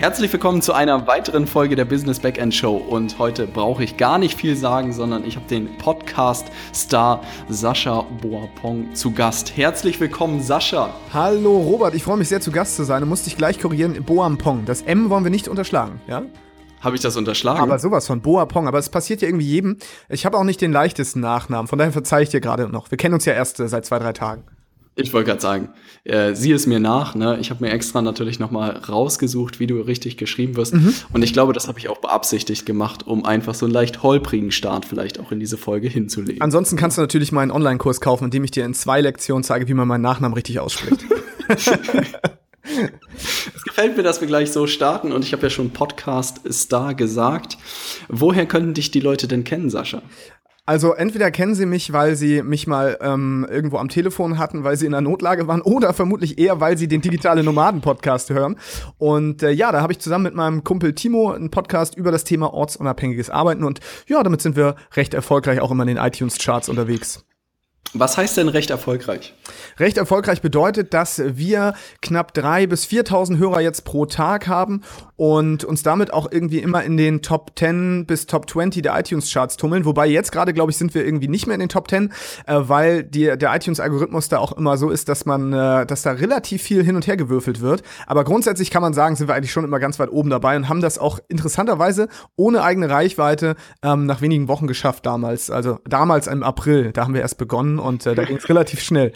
Herzlich willkommen zu einer weiteren Folge der Business Backend Show. Und heute brauche ich gar nicht viel sagen, sondern ich habe den Podcast-Star Sascha Boapong zu Gast. Herzlich willkommen, Sascha. Hallo, Robert. Ich freue mich sehr, zu Gast zu sein. Du musst dich gleich korrigieren. Boampong. Das M wollen wir nicht unterschlagen, ja? Habe ich das unterschlagen? Aber sowas von Boapong. Aber es passiert ja irgendwie jedem. Ich habe auch nicht den leichtesten Nachnamen. Von daher verzeihe ich dir gerade noch. Wir kennen uns ja erst äh, seit zwei, drei Tagen. Ich wollte gerade sagen, äh, sieh es mir nach. Ne? Ich habe mir extra natürlich noch mal rausgesucht, wie du richtig geschrieben wirst. Mhm. Und ich glaube, das habe ich auch beabsichtigt gemacht, um einfach so einen leicht holprigen Start vielleicht auch in diese Folge hinzulegen. Ansonsten kannst du natürlich meinen Online-Kurs kaufen, in dem ich dir in zwei Lektionen zeige, wie man meinen Nachnamen richtig ausspricht. es gefällt mir, dass wir gleich so starten und ich habe ja schon Podcast Star gesagt. Woher könnten dich die Leute denn kennen, Sascha? Also entweder kennen sie mich, weil sie mich mal ähm, irgendwo am Telefon hatten, weil sie in der Notlage waren, oder vermutlich eher, weil sie den digitale Nomaden-Podcast hören. Und äh, ja, da habe ich zusammen mit meinem Kumpel Timo einen Podcast über das Thema ortsunabhängiges Arbeiten. Und ja, damit sind wir recht erfolgreich auch immer in den iTunes-Charts unterwegs. Was heißt denn recht erfolgreich? Recht erfolgreich bedeutet, dass wir knapp drei bis 4.000 Hörer jetzt pro Tag haben und uns damit auch irgendwie immer in den Top 10 bis Top 20 der iTunes-Charts tummeln. Wobei jetzt gerade, glaube ich, sind wir irgendwie nicht mehr in den Top 10, äh, weil die, der iTunes-Algorithmus da auch immer so ist, dass man, äh, dass da relativ viel hin und her gewürfelt wird. Aber grundsätzlich kann man sagen, sind wir eigentlich schon immer ganz weit oben dabei und haben das auch interessanterweise ohne eigene Reichweite ähm, nach wenigen Wochen geschafft damals. Also damals im April, da haben wir erst begonnen und äh, da ging es relativ schnell.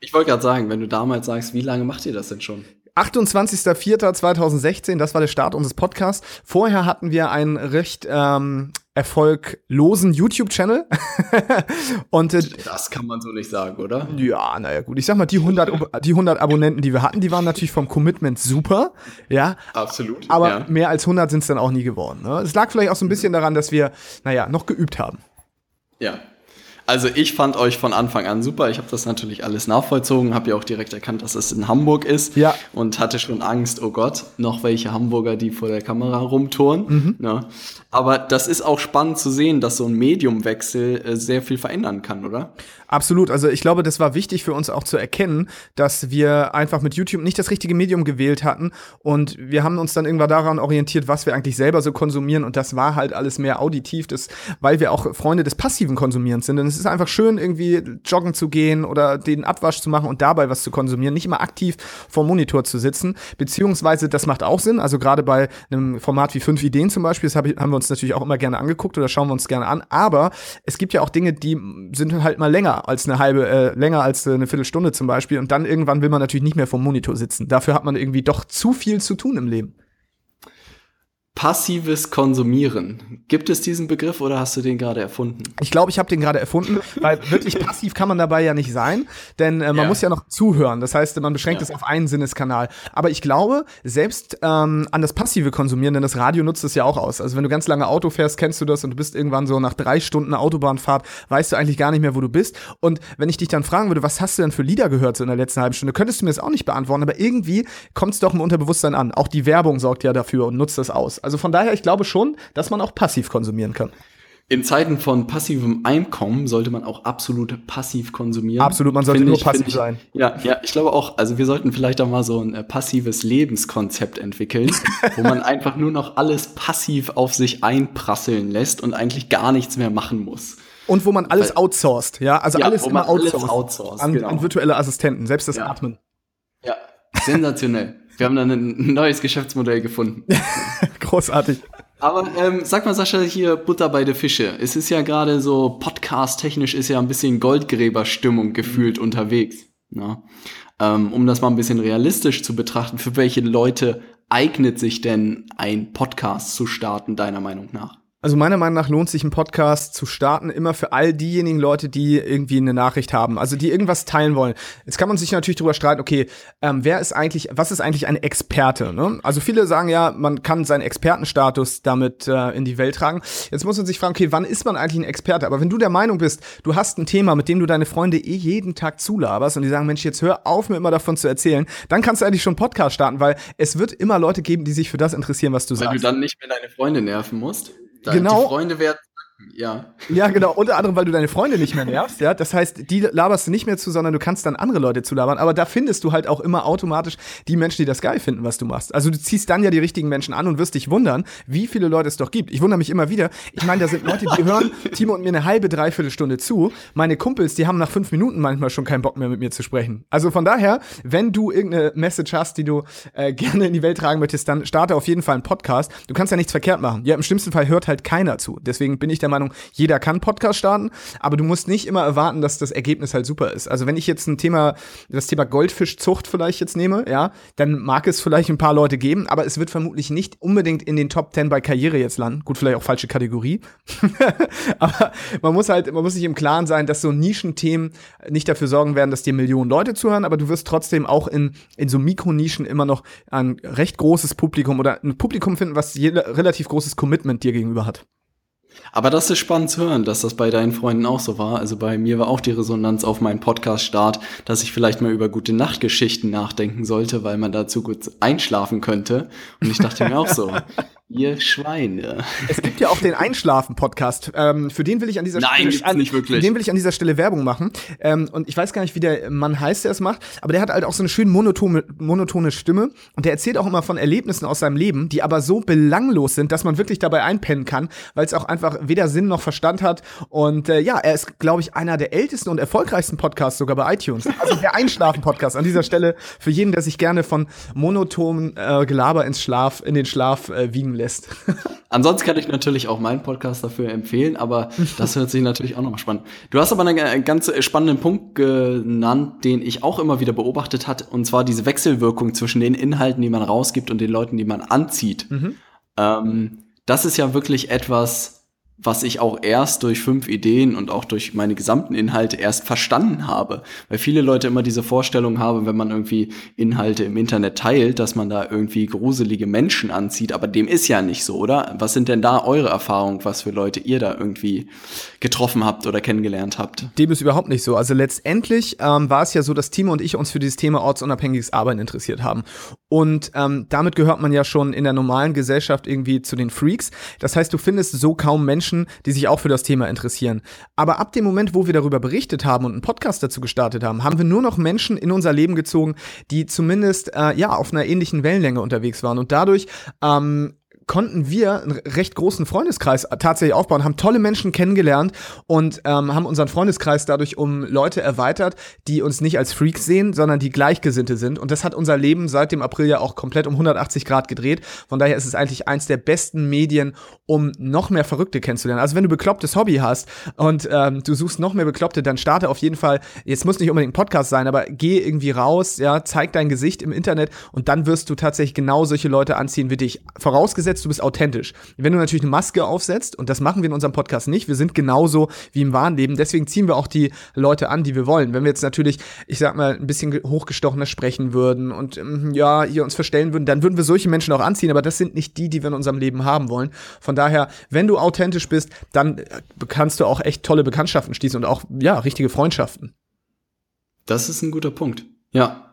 Ich wollte gerade sagen, wenn du damals sagst, wie lange macht ihr das denn schon? 28.04.2016, das war der Start unseres Podcasts. Vorher hatten wir einen recht ähm, erfolglosen YouTube-Channel. und äh, das kann man so nicht sagen, oder? Ja, naja, gut. Ich sag mal, die 100, die 100 Abonnenten, die wir hatten, die waren natürlich vom Commitment super. Ja. Absolut. Aber ja. mehr als 100 sind es dann auch nie geworden. Ne? Es lag vielleicht auch so ein bisschen daran, dass wir, naja, noch geübt haben. Ja, also ich fand euch von Anfang an super. Ich habe das natürlich alles nachvollzogen, habe ja auch direkt erkannt, dass es in Hamburg ist ja. und hatte schon Angst, oh Gott, noch welche Hamburger, die vor der Kamera rumtouren. Mhm. Ja. Aber das ist auch spannend zu sehen, dass so ein Mediumwechsel äh, sehr viel verändern kann, oder? Absolut. Also ich glaube, das war wichtig für uns auch zu erkennen, dass wir einfach mit YouTube nicht das richtige Medium gewählt hatten. Und wir haben uns dann irgendwann daran orientiert, was wir eigentlich selber so konsumieren. Und das war halt alles mehr auditiv, das, weil wir auch Freunde des passiven Konsumierens sind. Denn es ist einfach schön, irgendwie joggen zu gehen oder den Abwasch zu machen und dabei was zu konsumieren. Nicht immer aktiv vor Monitor zu sitzen. Beziehungsweise, das macht auch Sinn. Also gerade bei einem Format wie fünf Ideen zum Beispiel, das haben wir uns natürlich auch immer gerne angeguckt oder schauen wir uns gerne an. Aber es gibt ja auch Dinge, die sind halt mal länger als eine halbe, äh, länger als eine Viertelstunde zum Beispiel. Und dann irgendwann will man natürlich nicht mehr vom Monitor sitzen. Dafür hat man irgendwie doch zu viel zu tun im Leben. Passives Konsumieren. Gibt es diesen Begriff oder hast du den gerade erfunden? Ich glaube, ich habe den gerade erfunden, weil wirklich passiv kann man dabei ja nicht sein, denn äh, man ja. muss ja noch zuhören. Das heißt, man beschränkt ja. es auf einen Sinneskanal. Aber ich glaube, selbst ähm, an das passive Konsumieren, denn das Radio nutzt es ja auch aus. Also wenn du ganz lange Auto fährst, kennst du das und du bist irgendwann so nach drei Stunden Autobahnfahrt, weißt du eigentlich gar nicht mehr, wo du bist. Und wenn ich dich dann fragen würde, was hast du denn für Lieder gehört so in der letzten halben Stunde, könntest du mir das auch nicht beantworten. Aber irgendwie kommt es doch im Unterbewusstsein an. Auch die Werbung sorgt ja dafür und nutzt das aus. Also von daher, ich glaube schon, dass man auch passiv konsumieren kann. In Zeiten von passivem Einkommen sollte man auch absolut passiv konsumieren. Absolut, man sollte nur ich, passiv ich, sein. Ja, ja, ich glaube auch, also wir sollten vielleicht auch mal so ein äh, passives Lebenskonzept entwickeln, wo man einfach nur noch alles passiv auf sich einprasseln lässt und eigentlich gar nichts mehr machen muss. Und wo man alles Weil, outsourced, ja, also ja, alles immer outsourced, alles outsourced an, genau. an, virtuelle Assistenten, selbst das ja. Atmen. Ja, sensationell. Wir haben dann ein neues Geschäftsmodell gefunden. Großartig. Aber ähm, sag mal, Sascha, hier Butter bei der Fische. Es ist ja gerade so, podcast-technisch ist ja ein bisschen Goldgräberstimmung gefühlt mhm. unterwegs. Ne? Ähm, um das mal ein bisschen realistisch zu betrachten, für welche Leute eignet sich denn ein Podcast zu starten, deiner Meinung nach? Also meiner Meinung nach lohnt sich ein Podcast zu starten immer für all diejenigen Leute, die irgendwie eine Nachricht haben, also die irgendwas teilen wollen. Jetzt kann man sich natürlich darüber streiten, okay, ähm, wer ist eigentlich, was ist eigentlich ein Experte? Ne? Also viele sagen ja, man kann seinen Expertenstatus damit äh, in die Welt tragen. Jetzt muss man sich fragen, okay, wann ist man eigentlich ein Experte? Aber wenn du der Meinung bist, du hast ein Thema, mit dem du deine Freunde eh jeden Tag zulaberst und die sagen, Mensch, jetzt hör auf, mir immer davon zu erzählen, dann kannst du eigentlich schon einen Podcast starten, weil es wird immer Leute geben, die sich für das interessieren, was du weil sagst. Weil du dann nicht mehr deine Freunde nerven musst. Genau. Die Freunde werden Ja. Ja, genau. Unter anderem, weil du deine Freunde nicht mehr nervst, ja. Das heißt, die laberst du nicht mehr zu, sondern du kannst dann andere Leute zulabern. Aber da findest du halt auch immer automatisch die Menschen, die das geil finden, was du machst. Also du ziehst dann ja die richtigen Menschen an und wirst dich wundern, wie viele Leute es doch gibt. Ich wundere mich immer wieder. Ich meine, da sind Leute, die hören Timo und mir eine halbe, dreiviertel Stunde zu. Meine Kumpels, die haben nach fünf Minuten manchmal schon keinen Bock mehr mit mir zu sprechen. Also von daher, wenn du irgendeine Message hast, die du äh, gerne in die Welt tragen möchtest, dann starte auf jeden Fall einen Podcast. Du kannst ja nichts verkehrt machen. Ja, im schlimmsten Fall hört halt keiner zu. Deswegen bin ich der Meinung, jeder kann Podcast starten, aber du musst nicht immer erwarten, dass das Ergebnis halt super ist. Also wenn ich jetzt ein Thema, das Thema Goldfischzucht vielleicht jetzt nehme, ja, dann mag es vielleicht ein paar Leute geben, aber es wird vermutlich nicht unbedingt in den Top 10 bei Karriere jetzt landen. Gut, vielleicht auch falsche Kategorie. aber man muss halt, man muss sich im Klaren sein, dass so Nischenthemen nicht dafür sorgen werden, dass dir Millionen Leute zuhören, aber du wirst trotzdem auch in, in so Mikronischen immer noch ein recht großes Publikum oder ein Publikum finden, was relativ großes Commitment dir gegenüber hat. Aber das ist spannend zu hören, dass das bei deinen Freunden auch so war. Also bei mir war auch die Resonanz auf meinen Podcast-Start, dass ich vielleicht mal über gute Nachtgeschichten nachdenken sollte, weil man dazu gut einschlafen könnte. Und ich dachte mir auch so, Ihr Schweine. Es gibt ja auch den Einschlafen-Podcast. Ähm, für den will ich an dieser Nein, Stelle. Nein, nicht wirklich. den will ich an dieser Stelle Werbung machen. Ähm, und ich weiß gar nicht, wie der Mann heißt, der es macht, aber der hat halt auch so eine schön monotone, monotone Stimme. Und der erzählt auch immer von Erlebnissen aus seinem Leben, die aber so belanglos sind, dass man wirklich dabei einpennen kann, weil es auch einfach weder Sinn noch Verstand hat. Und äh, ja, er ist, glaube ich, einer der ältesten und erfolgreichsten Podcasts sogar bei iTunes. Also der Einschlafen-Podcast an dieser Stelle für jeden, der sich gerne von monotonen äh, Gelaber ins Schlaf, in den Schlaf äh, wiegen lässt. Ansonsten kann ich natürlich auch meinen Podcast dafür empfehlen, aber das hört sich natürlich auch nochmal spannend. Du hast aber einen ganz spannenden Punkt genannt, den ich auch immer wieder beobachtet hat, und zwar diese Wechselwirkung zwischen den Inhalten, die man rausgibt und den Leuten, die man anzieht. Mhm. Ähm, das ist ja wirklich etwas, was ich auch erst durch fünf Ideen und auch durch meine gesamten Inhalte erst verstanden habe. Weil viele Leute immer diese Vorstellung haben, wenn man irgendwie Inhalte im Internet teilt, dass man da irgendwie gruselige Menschen anzieht, aber dem ist ja nicht so, oder? Was sind denn da eure Erfahrungen, was für Leute ihr da irgendwie getroffen habt oder kennengelernt habt? Dem ist überhaupt nicht so. Also letztendlich ähm, war es ja so, dass Timo und ich uns für dieses Thema ortsunabhängiges Arbeiten interessiert haben. Und ähm, damit gehört man ja schon in der normalen Gesellschaft irgendwie zu den Freaks. Das heißt, du findest so kaum Menschen, die sich auch für das Thema interessieren. Aber ab dem Moment, wo wir darüber berichtet haben und einen Podcast dazu gestartet haben, haben wir nur noch Menschen in unser Leben gezogen, die zumindest äh, ja auf einer ähnlichen Wellenlänge unterwegs waren. Und dadurch ähm, konnten wir einen recht großen Freundeskreis tatsächlich aufbauen, haben tolle Menschen kennengelernt und ähm, haben unseren Freundeskreis dadurch um Leute erweitert, die uns nicht als Freaks sehen, sondern die Gleichgesinnte sind. Und das hat unser Leben seit dem April ja auch komplett um 180 Grad gedreht. Von daher ist es eigentlich eins der besten Medien, um noch mehr Verrückte kennenzulernen. Also wenn du beklopptes Hobby hast und ähm, du suchst noch mehr Bekloppte, dann starte auf jeden Fall, jetzt muss nicht unbedingt ein Podcast sein, aber geh irgendwie raus, ja, zeig dein Gesicht im Internet und dann wirst du tatsächlich genau solche Leute anziehen wie dich. Vorausgesetzt, vorausgesetzt, du bist authentisch. Wenn du natürlich eine Maske aufsetzt, und das machen wir in unserem Podcast nicht, wir sind genauso wie im wahren Leben, deswegen ziehen wir auch die Leute an, die wir wollen. Wenn wir jetzt natürlich, ich sag mal, ein bisschen hochgestochener sprechen würden und ähm, ja, hier uns verstellen würden, dann würden wir solche Menschen auch anziehen, aber das sind nicht die, die wir in unserem Leben haben wollen. Von daher, wenn du authentisch bist, dann äh, kannst du auch echt tolle Bekanntschaften schließen und auch, ja, richtige Freundschaften. Das ist ein guter Punkt. Ja,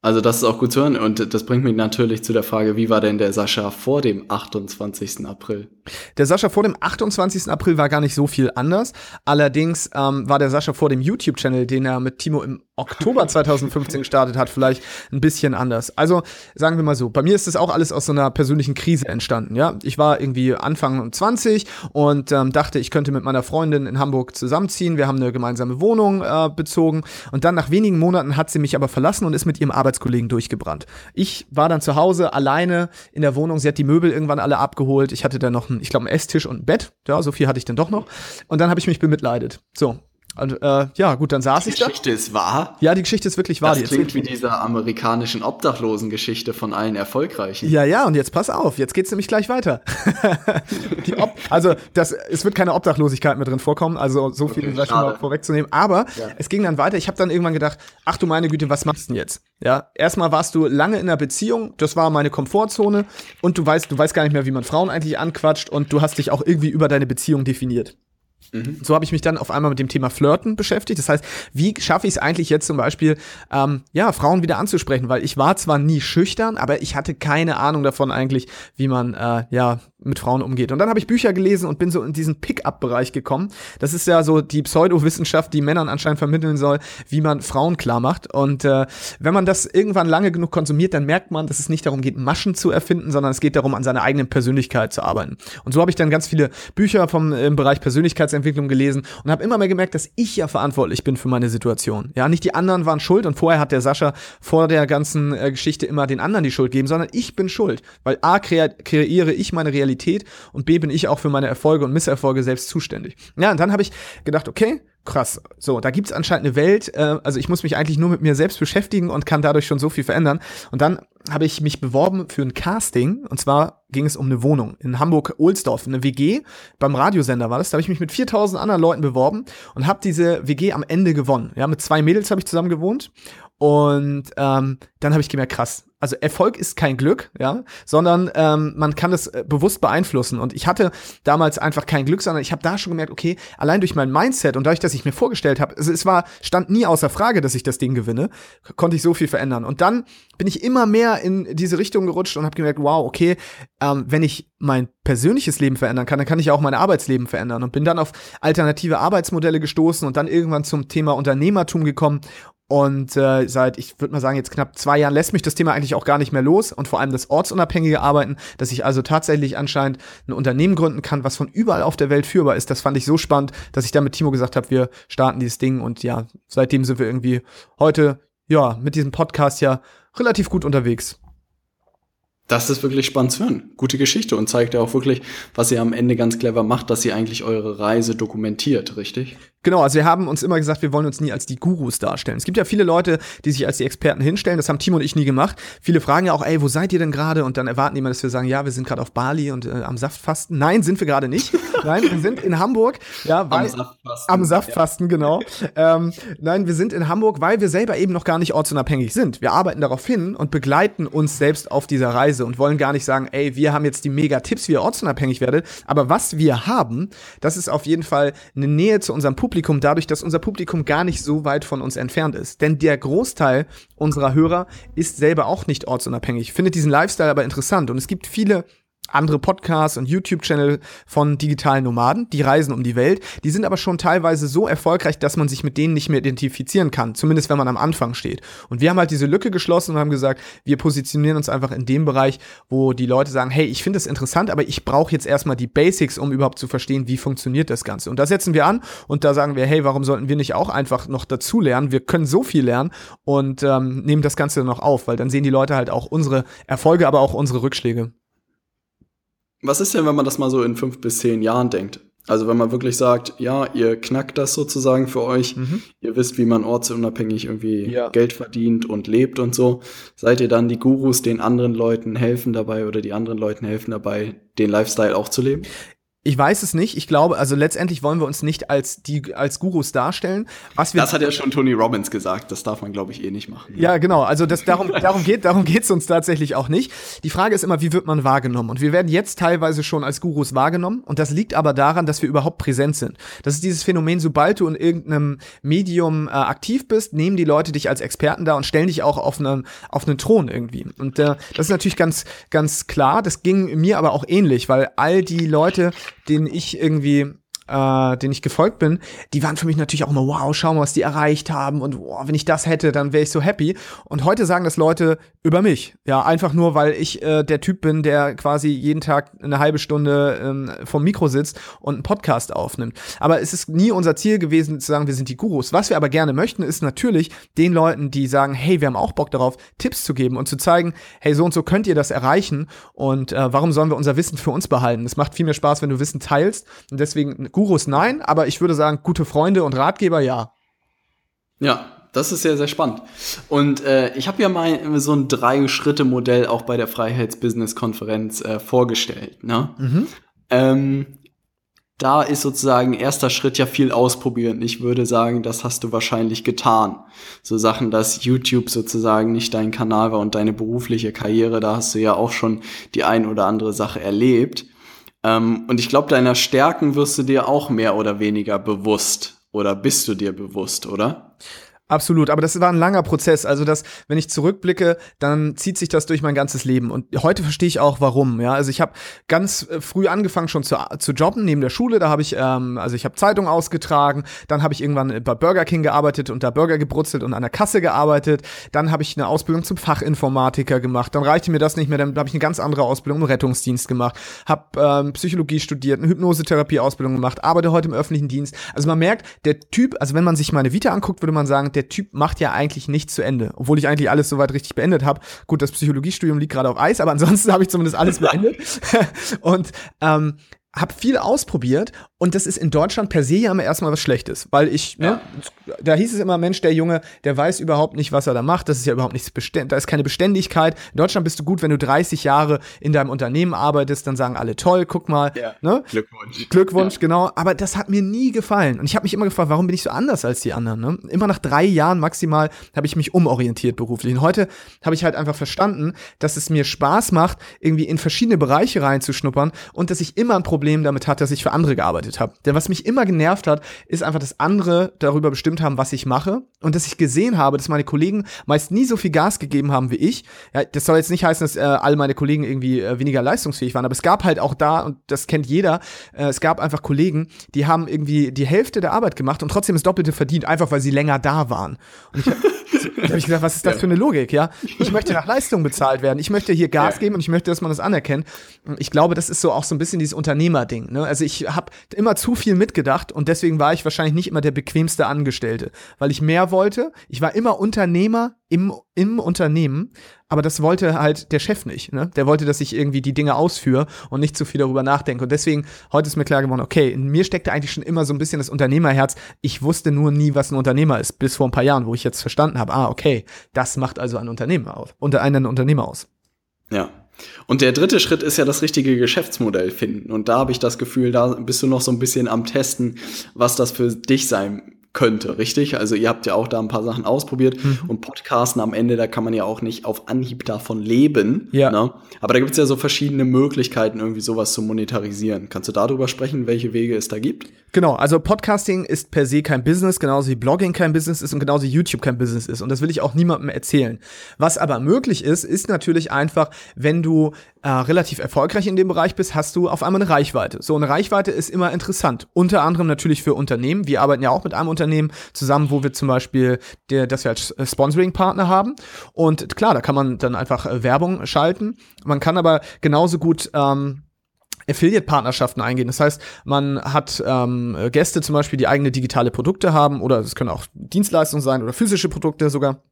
also das ist auch gut zu hören und das bringt mich natürlich zu der Frage, wie war denn der Sascha vor dem 28. April? Der Sascha vor dem 28. April war gar nicht so viel anders. Allerdings ähm, war der Sascha vor dem YouTube-Channel, den er mit Timo im Oktober 2015 gestartet hat, vielleicht ein bisschen anders. Also sagen wir mal so, bei mir ist das auch alles aus so einer persönlichen Krise entstanden. Ja, ich war irgendwie Anfang 20 und ähm, dachte, ich könnte mit meiner Freundin in Hamburg zusammenziehen. Wir haben eine gemeinsame Wohnung äh, bezogen und dann nach wenigen Monaten hat sie mich aber verlassen und ist mit ihrem Arbeitskollegen durchgebrannt. Ich war dann zu Hause alleine in der Wohnung. Sie hat die Möbel irgendwann alle abgeholt. Ich hatte dann noch, einen, ich glaube, einen Esstisch und ein Bett. Ja, so viel hatte ich dann doch noch. Und dann habe ich mich bemitleidet. So, und äh, ja, gut, dann saß die ich da. Die Geschichte ist wahr? Ja, die Geschichte ist wirklich wahr. Das klingt wie dieser amerikanischen Obdachlosen-Geschichte von allen Erfolgreichen. Ja, ja, und jetzt pass auf, jetzt geht's nämlich gleich weiter. also, das, es wird keine Obdachlosigkeit mehr drin vorkommen, also so viel okay, schon mal vorwegzunehmen. Aber ja. es ging dann weiter. Ich habe dann irgendwann gedacht, ach du meine Güte, was machst du denn jetzt? Ja, erstmal warst du lange in einer Beziehung, das war meine Komfortzone und du weißt, du weißt gar nicht mehr, wie man Frauen eigentlich anquatscht und du hast dich auch irgendwie über deine Beziehung definiert. Mhm. So habe ich mich dann auf einmal mit dem Thema Flirten beschäftigt. Das heißt, wie schaffe ich es eigentlich jetzt zum Beispiel, ähm, ja, Frauen wieder anzusprechen? Weil ich war zwar nie schüchtern, aber ich hatte keine Ahnung davon eigentlich, wie man äh, ja mit Frauen umgeht. Und dann habe ich Bücher gelesen und bin so in diesen Pick-up-Bereich gekommen. Das ist ja so die Pseudowissenschaft, die Männern anscheinend vermitteln soll, wie man Frauen klar macht. Und äh, wenn man das irgendwann lange genug konsumiert, dann merkt man, dass es nicht darum geht, Maschen zu erfinden, sondern es geht darum, an seiner eigenen Persönlichkeit zu arbeiten. Und so habe ich dann ganz viele Bücher vom im Bereich Persönlichkeitsentwicklung gelesen und habe immer mehr gemerkt, dass ich ja verantwortlich bin für meine Situation. Ja, nicht die anderen waren schuld und vorher hat der Sascha vor der ganzen äh, Geschichte immer den anderen die Schuld gegeben, sondern ich bin schuld, weil a kreiere ich meine Realität und B bin ich auch für meine Erfolge und Misserfolge selbst zuständig. Ja, und dann habe ich gedacht, okay, krass. So, da gibt es anscheinend eine Welt, äh, also ich muss mich eigentlich nur mit mir selbst beschäftigen und kann dadurch schon so viel verändern. Und dann habe ich mich beworben für ein Casting und zwar ging es um eine Wohnung in Hamburg-Ohlsdorf, eine WG, beim Radiosender war das. Da habe ich mich mit 4000 anderen Leuten beworben und habe diese WG am Ende gewonnen. Ja, mit zwei Mädels habe ich zusammen gewohnt und ähm, dann habe ich gemerkt, krass, also Erfolg ist kein Glück, ja, sondern ähm, man kann es äh, bewusst beeinflussen. Und ich hatte damals einfach kein Glück, sondern ich habe da schon gemerkt, okay, allein durch mein Mindset und dadurch, dass ich mir vorgestellt habe, also es war stand nie außer Frage, dass ich das Ding gewinne, konnte ich so viel verändern. Und dann bin ich immer mehr in diese Richtung gerutscht und habe gemerkt, wow, okay, ähm, wenn ich mein persönliches Leben verändern kann, dann kann ich auch mein Arbeitsleben verändern und bin dann auf alternative Arbeitsmodelle gestoßen und dann irgendwann zum Thema Unternehmertum gekommen und äh, seit, ich würde mal sagen, jetzt knapp zwei Jahren lässt mich das Thema eigentlich auch gar nicht mehr los und vor allem das ortsunabhängige Arbeiten, dass ich also tatsächlich anscheinend ein Unternehmen gründen kann, was von überall auf der Welt führbar ist. Das fand ich so spannend, dass ich da mit Timo gesagt habe, wir starten dieses Ding und ja, seitdem sind wir irgendwie heute, ja, mit diesem Podcast ja relativ gut unterwegs. Das ist wirklich spannend zu hören. Gute Geschichte und zeigt ja auch wirklich, was ihr am Ende ganz clever macht, dass ihr eigentlich eure Reise dokumentiert, richtig? Genau, also wir haben uns immer gesagt, wir wollen uns nie als die Gurus darstellen. Es gibt ja viele Leute, die sich als die Experten hinstellen. Das haben Timo und ich nie gemacht. Viele fragen ja auch, ey, wo seid ihr denn gerade? Und dann erwarten die immer, dass wir sagen, ja, wir sind gerade auf Bali und äh, am Saftfasten. Nein, sind wir gerade nicht. Nein, wir sind in Hamburg. Ja, weil, am Saftfasten. Am Saftfasten, ja. genau. Ähm, nein, wir sind in Hamburg, weil wir selber eben noch gar nicht ortsunabhängig sind. Wir arbeiten darauf hin und begleiten uns selbst auf dieser Reise und wollen gar nicht sagen, ey, wir haben jetzt die mega Tipps, wie ihr ortsunabhängig werdet. Aber was wir haben, das ist auf jeden Fall eine Nähe zu unserem Publikum Publikum dadurch, dass unser Publikum gar nicht so weit von uns entfernt ist. Denn der Großteil unserer Hörer ist selber auch nicht ortsunabhängig, findet diesen Lifestyle aber interessant. Und es gibt viele andere Podcasts und YouTube-Channel von digitalen Nomaden, die reisen um die Welt. Die sind aber schon teilweise so erfolgreich, dass man sich mit denen nicht mehr identifizieren kann, zumindest wenn man am Anfang steht. Und wir haben halt diese Lücke geschlossen und haben gesagt, wir positionieren uns einfach in dem Bereich, wo die Leute sagen, hey, ich finde es interessant, aber ich brauche jetzt erstmal die Basics, um überhaupt zu verstehen, wie funktioniert das Ganze. Und da setzen wir an und da sagen wir, hey, warum sollten wir nicht auch einfach noch dazu lernen? Wir können so viel lernen und ähm, nehmen das Ganze noch auf, weil dann sehen die Leute halt auch unsere Erfolge, aber auch unsere Rückschläge. Was ist denn, wenn man das mal so in fünf bis zehn Jahren denkt? Also wenn man wirklich sagt, ja, ihr knackt das sozusagen für euch, mhm. ihr wisst, wie man ortsunabhängig irgendwie ja. Geld verdient und lebt und so, seid ihr dann die Gurus, den anderen Leuten helfen dabei oder die anderen Leuten helfen dabei, den Lifestyle auch zu leben? Ich weiß es nicht. Ich glaube, also letztendlich wollen wir uns nicht als die als Gurus darstellen. Was wir das hat ja schon Tony Robbins gesagt. Das darf man, glaube ich, eh nicht machen. Ja, genau. Also das darum darum geht darum geht's uns tatsächlich auch nicht. Die Frage ist immer, wie wird man wahrgenommen? Und wir werden jetzt teilweise schon als Gurus wahrgenommen. Und das liegt aber daran, dass wir überhaupt präsent sind. Das ist dieses Phänomen: Sobald du in irgendeinem Medium äh, aktiv bist, nehmen die Leute dich als Experten da und stellen dich auch auf einen auf einen Thron irgendwie. Und äh, das ist natürlich ganz ganz klar. Das ging mir aber auch ähnlich, weil all die Leute den ich irgendwie äh, den ich gefolgt bin, die waren für mich natürlich auch immer, wow, schau mal, was die erreicht haben und wow, wenn ich das hätte, dann wäre ich so happy. Und heute sagen das Leute über mich. Ja, einfach nur, weil ich äh, der Typ bin, der quasi jeden Tag eine halbe Stunde ähm, vom Mikro sitzt und einen Podcast aufnimmt. Aber es ist nie unser Ziel gewesen, zu sagen, wir sind die Gurus. Was wir aber gerne möchten, ist natürlich den Leuten, die sagen, hey, wir haben auch Bock darauf, Tipps zu geben und zu zeigen, hey, so und so könnt ihr das erreichen und äh, warum sollen wir unser Wissen für uns behalten? Es macht viel mehr Spaß, wenn du Wissen teilst und deswegen Gurus nein, aber ich würde sagen, gute Freunde und Ratgeber ja. Ja, das ist sehr, sehr spannend. Und äh, ich habe ja mal so ein Drei-Schritte-Modell auch bei der Freiheits-Business-Konferenz äh, vorgestellt. Ne? Mhm. Ähm, da ist sozusagen erster Schritt ja viel ausprobieren. Ich würde sagen, das hast du wahrscheinlich getan. So Sachen, dass YouTube sozusagen nicht dein Kanal war und deine berufliche Karriere, da hast du ja auch schon die ein oder andere Sache erlebt. Ähm, und ich glaube, deiner Stärken wirst du dir auch mehr oder weniger bewusst. Oder bist du dir bewusst, oder? Absolut, aber das war ein langer Prozess. Also das, wenn ich zurückblicke, dann zieht sich das durch mein ganzes Leben. Und heute verstehe ich auch, warum. Ja, also ich habe ganz äh, früh angefangen schon zu, zu jobben neben der Schule. Da habe ich, ähm, also ich habe Zeitung ausgetragen. Dann habe ich irgendwann bei Burger King gearbeitet und da Burger gebrutzelt und an der Kasse gearbeitet. Dann habe ich eine Ausbildung zum Fachinformatiker gemacht. Dann reichte mir das nicht mehr. Dann habe ich eine ganz andere Ausbildung im Rettungsdienst gemacht. Habe ähm, Psychologie studiert, eine Hypnosetherapie-Ausbildung gemacht. Arbeite heute im öffentlichen Dienst. Also man merkt, der Typ, also wenn man sich meine Vita anguckt, würde man sagen, der Typ macht ja eigentlich nichts zu Ende, obwohl ich eigentlich alles soweit richtig beendet habe. Gut, das Psychologiestudium liegt gerade auf Eis, aber ansonsten habe ich zumindest alles beendet. und ähm, habe viel ausprobiert und das ist in Deutschland per se ja immer erstmal was Schlechtes, weil ich, ne, ja. da hieß es immer, Mensch, der Junge, der weiß überhaupt nicht, was er da macht, das ist ja überhaupt nichts da ist keine Beständigkeit. In Deutschland bist du gut, wenn du 30 Jahre in deinem Unternehmen arbeitest, dann sagen alle toll, guck mal, ja. ne? Glückwunsch. Glückwunsch, ja. genau, aber das hat mir nie gefallen und ich habe mich immer gefragt, warum bin ich so anders als die anderen, ne? Immer nach drei Jahren maximal habe ich mich umorientiert beruflich und heute habe ich halt einfach verstanden, dass es mir Spaß macht, irgendwie in verschiedene Bereiche reinzuschnuppern und dass ich immer ein Problem damit hatte, dass ich für andere gearbeitet habe. Denn was mich immer genervt hat, ist einfach, dass andere darüber bestimmt haben, was ich mache und dass ich gesehen habe, dass meine Kollegen meist nie so viel Gas gegeben haben wie ich. Ja, das soll jetzt nicht heißen, dass äh, all meine Kollegen irgendwie äh, weniger leistungsfähig waren, aber es gab halt auch da, und das kennt jeder, äh, es gab einfach Kollegen, die haben irgendwie die Hälfte der Arbeit gemacht und trotzdem das Doppelte verdient, einfach weil sie länger da waren. Und ich, da habe ich gedacht, was ist das für eine Logik, ja? Ich möchte nach Leistung bezahlt werden. Ich möchte hier Gas ja. geben und ich möchte, dass man das anerkennt. Ich glaube, das ist so auch so ein bisschen dieses Unternehmerding. Ne? Also ich habe immer zu viel mitgedacht und deswegen war ich wahrscheinlich nicht immer der bequemste Angestellte, weil ich mehr wollte. Ich war immer Unternehmer im, im Unternehmen, aber das wollte halt der Chef nicht. Ne? Der wollte, dass ich irgendwie die Dinge ausführe und nicht zu viel darüber nachdenke. Und deswegen, heute ist mir klar geworden, okay, in mir steckte eigentlich schon immer so ein bisschen das Unternehmerherz. Ich wusste nur nie, was ein Unternehmer ist, bis vor ein paar Jahren, wo ich jetzt verstanden habe, ah, okay, das macht also ein Unternehmer aus, unter einen Unternehmer aus. Ja. Und der dritte Schritt ist ja das richtige Geschäftsmodell finden. Und da habe ich das Gefühl, da bist du noch so ein bisschen am Testen, was das für dich sein könnte, richtig? Also ihr habt ja auch da ein paar Sachen ausprobiert mhm. und Podcasten am Ende, da kann man ja auch nicht auf Anhieb davon leben. Ja. Ne? Aber da gibt es ja so verschiedene Möglichkeiten, irgendwie sowas zu monetarisieren. Kannst du darüber sprechen, welche Wege es da gibt? Genau, also Podcasting ist per se kein Business, genauso wie Blogging kein Business ist und genauso wie YouTube kein Business ist. Und das will ich auch niemandem erzählen. Was aber möglich ist, ist natürlich einfach, wenn du äh, relativ erfolgreich in dem Bereich bist, hast du auf einmal eine Reichweite. So eine Reichweite ist immer interessant. Unter anderem natürlich für Unternehmen. Wir arbeiten ja auch mit einem Unternehmen zusammen, wo wir zum Beispiel, der, dass wir als Sponsoring-Partner haben. Und klar, da kann man dann einfach äh, Werbung schalten. Man kann aber genauso gut ähm, Affiliate-Partnerschaften eingehen. Das heißt, man hat ähm, Gäste zum Beispiel, die eigene digitale Produkte haben oder es können auch Dienstleistungen sein oder physische Produkte sogar.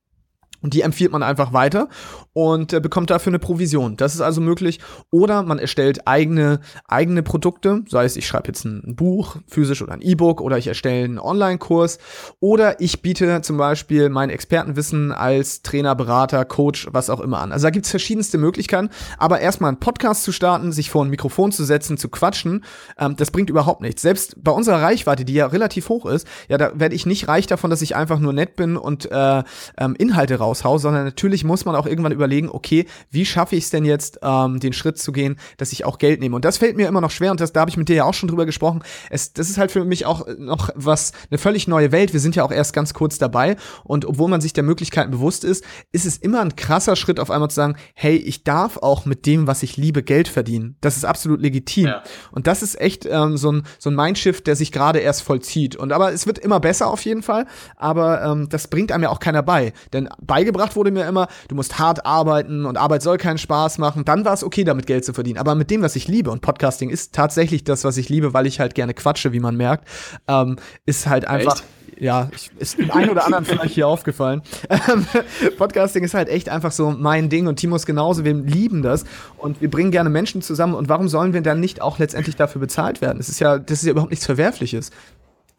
Und die empfiehlt man einfach weiter und äh, bekommt dafür eine Provision. Das ist also möglich. Oder man erstellt eigene, eigene Produkte, sei es ich schreibe jetzt ein Buch, physisch oder ein E-Book, oder ich erstelle einen Online-Kurs, oder ich biete zum Beispiel mein Expertenwissen als Trainer, Berater, Coach, was auch immer an. Also da gibt's verschiedenste Möglichkeiten, aber erstmal einen Podcast zu starten, sich vor ein Mikrofon zu setzen, zu quatschen, ähm, das bringt überhaupt nichts. Selbst bei unserer Reichweite, die ja relativ hoch ist, ja, da werde ich nicht reich davon, dass ich einfach nur nett bin und äh, ähm, Inhalte raushau, sondern natürlich muss man auch irgendwann überlegen, okay, wie schaffe ich es denn jetzt, ähm, den Schritt zu gehen, dass ich auch Geld nehme? Und das fällt mir immer noch schwer und das, da habe ich mit dir ja auch schon drüber gesprochen. Es, das ist halt für mich auch noch was, eine völlig neue Welt. Wir sind ja auch erst ganz kurz dabei und obwohl man sich der Möglichkeiten bewusst ist, ist es immer ein krasser Schritt auf einmal zu sagen, hey, ich darf auch mit dem, was ich liebe, Geld verdienen. Das ist absolut legitim. Ja. Und das ist echt ähm, so ein, so ein Mindshift, der sich gerade erst vollzieht. Und aber es wird immer besser auf jeden Fall, aber ähm, das bringt einem ja auch keiner bei. Denn beigebracht wurde mir immer, du musst hart arbeiten und Arbeit soll keinen Spaß machen. Dann war es okay, damit Geld zu verdienen. Aber mit dem, was ich liebe, und Podcasting ist tatsächlich das, was ich liebe, weil ich halt gerne quatsche, wie man merkt, ähm, ist halt einfach. Echt? ja, ich, ist dem einen oder anderen vielleicht hier aufgefallen. Ähm, Podcasting ist halt echt einfach so mein Ding und Timos genauso. Wir lieben das und wir bringen gerne Menschen zusammen. Und warum sollen wir dann nicht auch letztendlich dafür bezahlt werden? Das ist ja, das ist ja überhaupt nichts Verwerfliches.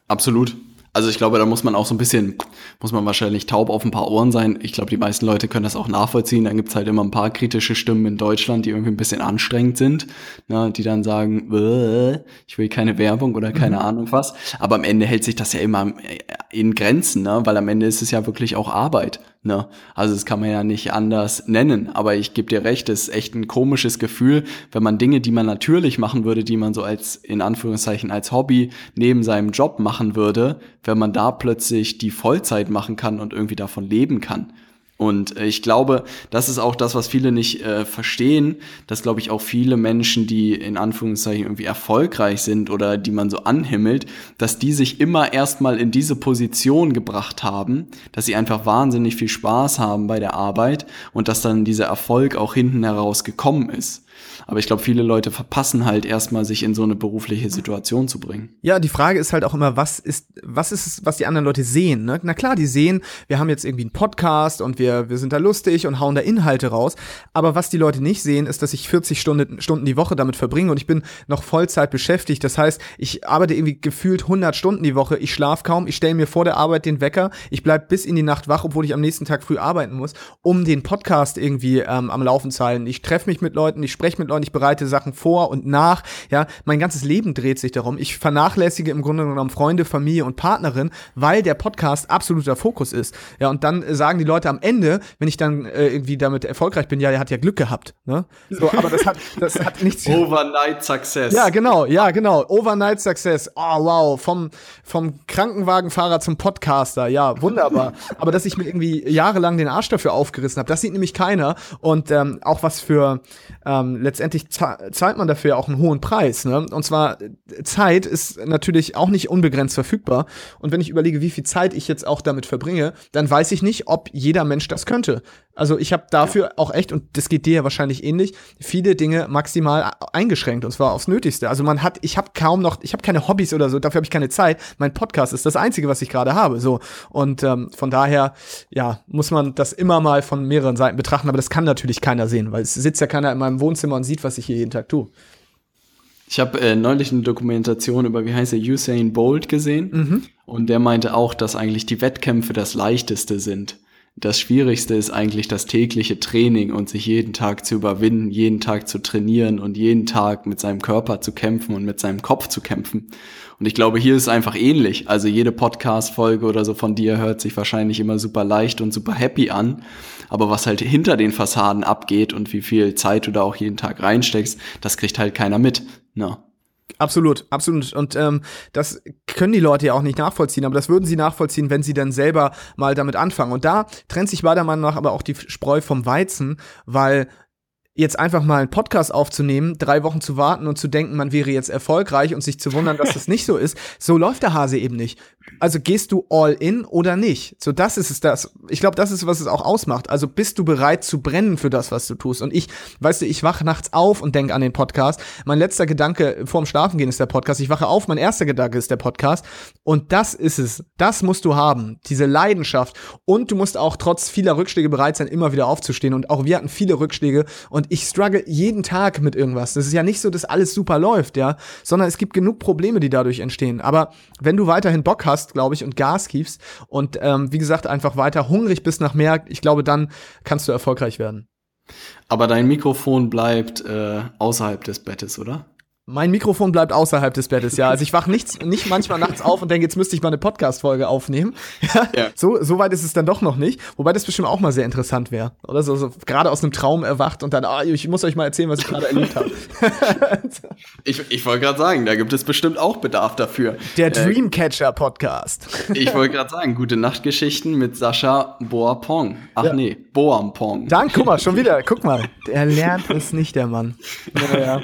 Absolut. Also ich glaube, da muss man auch so ein bisschen, muss man wahrscheinlich taub auf ein paar Ohren sein. Ich glaube, die meisten Leute können das auch nachvollziehen. Dann gibt's halt immer ein paar kritische Stimmen in Deutschland, die irgendwie ein bisschen anstrengend sind, ne, die dann sagen, ich will keine Werbung oder keine mhm. Ahnung was. Aber am Ende hält sich das ja immer in Grenzen, ne? weil am Ende ist es ja wirklich auch Arbeit. Ne? Also das kann man ja nicht anders nennen. Aber ich gebe dir recht, es ist echt ein komisches Gefühl, wenn man Dinge, die man natürlich machen würde, die man so als in Anführungszeichen als Hobby neben seinem Job machen würde, wenn man da plötzlich die Vollzeit machen kann und irgendwie davon leben kann. Und äh, ich glaube, das ist auch das, was viele nicht äh, verstehen, dass, glaube ich, auch viele Menschen, die in Anführungszeichen irgendwie erfolgreich sind oder die man so anhimmelt, dass die sich immer erstmal in diese Position gebracht haben, dass sie einfach wahnsinnig viel Spaß haben bei der Arbeit und dass dann dieser Erfolg auch hinten heraus gekommen ist. Aber ich glaube, viele Leute verpassen halt erstmal, sich in so eine berufliche Situation zu bringen. Ja, die Frage ist halt auch immer, was ist, was ist es, was die anderen Leute sehen? Ne? Na klar, die sehen, wir haben jetzt irgendwie einen Podcast und wir, wir sind da lustig und hauen da Inhalte raus. Aber was die Leute nicht sehen, ist, dass ich 40 Stunden, Stunden die Woche damit verbringe und ich bin noch Vollzeit beschäftigt. Das heißt, ich arbeite irgendwie gefühlt 100 Stunden die Woche. Ich schlafe kaum. Ich stelle mir vor der Arbeit den Wecker. Ich bleib bis in die Nacht wach, obwohl ich am nächsten Tag früh arbeiten muss, um den Podcast irgendwie ähm, am Laufen zu halten. Ich treffe mich mit Leuten, ich spreche mit Leuten, ich bereite Sachen vor und nach. Ja, mein ganzes Leben dreht sich darum. Ich vernachlässige im Grunde genommen Freunde, Familie und Partnerin, weil der Podcast absoluter Fokus ist. Ja, und dann sagen die Leute am Ende, wenn ich dann äh, irgendwie damit erfolgreich bin, ja, der hat ja Glück gehabt. Ne? So, aber das hat, das hat nichts. Overnight Success. Ja, genau, ja, genau. Overnight Success. Oh, wow. Vom, vom Krankenwagenfahrer zum Podcaster. Ja, wunderbar. aber dass ich mir irgendwie jahrelang den Arsch dafür aufgerissen habe, das sieht nämlich keiner. Und ähm, auch was für ähm, letztendlich zahlt man dafür auch einen hohen Preis. Ne? Und zwar Zeit ist natürlich auch nicht unbegrenzt verfügbar. Und wenn ich überlege, wie viel Zeit ich jetzt auch damit verbringe, dann weiß ich nicht, ob jeder Mensch das könnte. Also ich habe dafür ja. auch echt, und das geht dir ja wahrscheinlich ähnlich, viele Dinge maximal eingeschränkt und zwar aufs Nötigste. Also man hat, ich habe kaum noch, ich habe keine Hobbys oder so, dafür habe ich keine Zeit. Mein Podcast ist das Einzige, was ich gerade habe. So und ähm, von daher, ja, muss man das immer mal von mehreren Seiten betrachten, aber das kann natürlich keiner sehen, weil es sitzt ja keiner in meinem Wohnzimmer und sieht, was ich hier jeden Tag tue. Ich habe äh, neulich eine Dokumentation über, wie heißt er, Usain Bolt gesehen. Mhm. Und der meinte auch, dass eigentlich die Wettkämpfe das leichteste sind. Das Schwierigste ist eigentlich das tägliche Training und sich jeden Tag zu überwinden, jeden Tag zu trainieren und jeden Tag mit seinem Körper zu kämpfen und mit seinem Kopf zu kämpfen. Und ich glaube, hier ist es einfach ähnlich. Also jede Podcast-Folge oder so von dir hört sich wahrscheinlich immer super leicht und super happy an. Aber was halt hinter den Fassaden abgeht und wie viel Zeit du da auch jeden Tag reinsteckst, das kriegt halt keiner mit. Na. Absolut, absolut. Und ähm, das können die Leute ja auch nicht nachvollziehen, aber das würden sie nachvollziehen, wenn sie dann selber mal damit anfangen. Und da trennt sich meiner Meinung nach aber auch die Spreu vom Weizen, weil jetzt einfach mal einen Podcast aufzunehmen, drei Wochen zu warten und zu denken, man wäre jetzt erfolgreich und sich zu wundern, dass das nicht so ist. So läuft der Hase eben nicht. Also gehst du all in oder nicht? So das ist es das. Ich glaube, das ist was es auch ausmacht. Also bist du bereit zu brennen für das, was du tust? Und ich, weißt du, ich wache nachts auf und denke an den Podcast. Mein letzter Gedanke vorm Schlafengehen ist der Podcast. Ich wache auf, mein erster Gedanke ist der Podcast. Und das ist es. Das musst du haben. Diese Leidenschaft. Und du musst auch trotz vieler Rückschläge bereit sein, immer wieder aufzustehen. Und auch wir hatten viele Rückschläge und ich struggle jeden Tag mit irgendwas. Das ist ja nicht so, dass alles super läuft, ja, sondern es gibt genug Probleme, die dadurch entstehen. Aber wenn du weiterhin Bock hast, glaube ich, und Gas gibst und ähm, wie gesagt einfach weiter hungrig bist nach mehr, ich glaube, dann kannst du erfolgreich werden. Aber dein Mikrofon bleibt äh, außerhalb des Bettes, oder? Mein Mikrofon bleibt außerhalb des Bettes, ja. Also ich wach nicht, nicht manchmal nachts auf und denke, jetzt müsste ich mal eine Podcast-Folge aufnehmen. Ja, ja. So, so weit ist es dann doch noch nicht. Wobei das bestimmt auch mal sehr interessant wäre. Oder so, so gerade aus einem Traum erwacht und dann, ah, ich muss euch mal erzählen, was ich gerade erlebt habe. ich ich wollte gerade sagen, da gibt es bestimmt auch Bedarf dafür. Der äh, Dreamcatcher-Podcast. ich wollte gerade sagen, gute Nachtgeschichten mit Sascha Boapong. Ach ja. nee, Boampong. Dank, guck mal, schon wieder. Guck mal. Der lernt es nicht, der Mann. Ja, ja.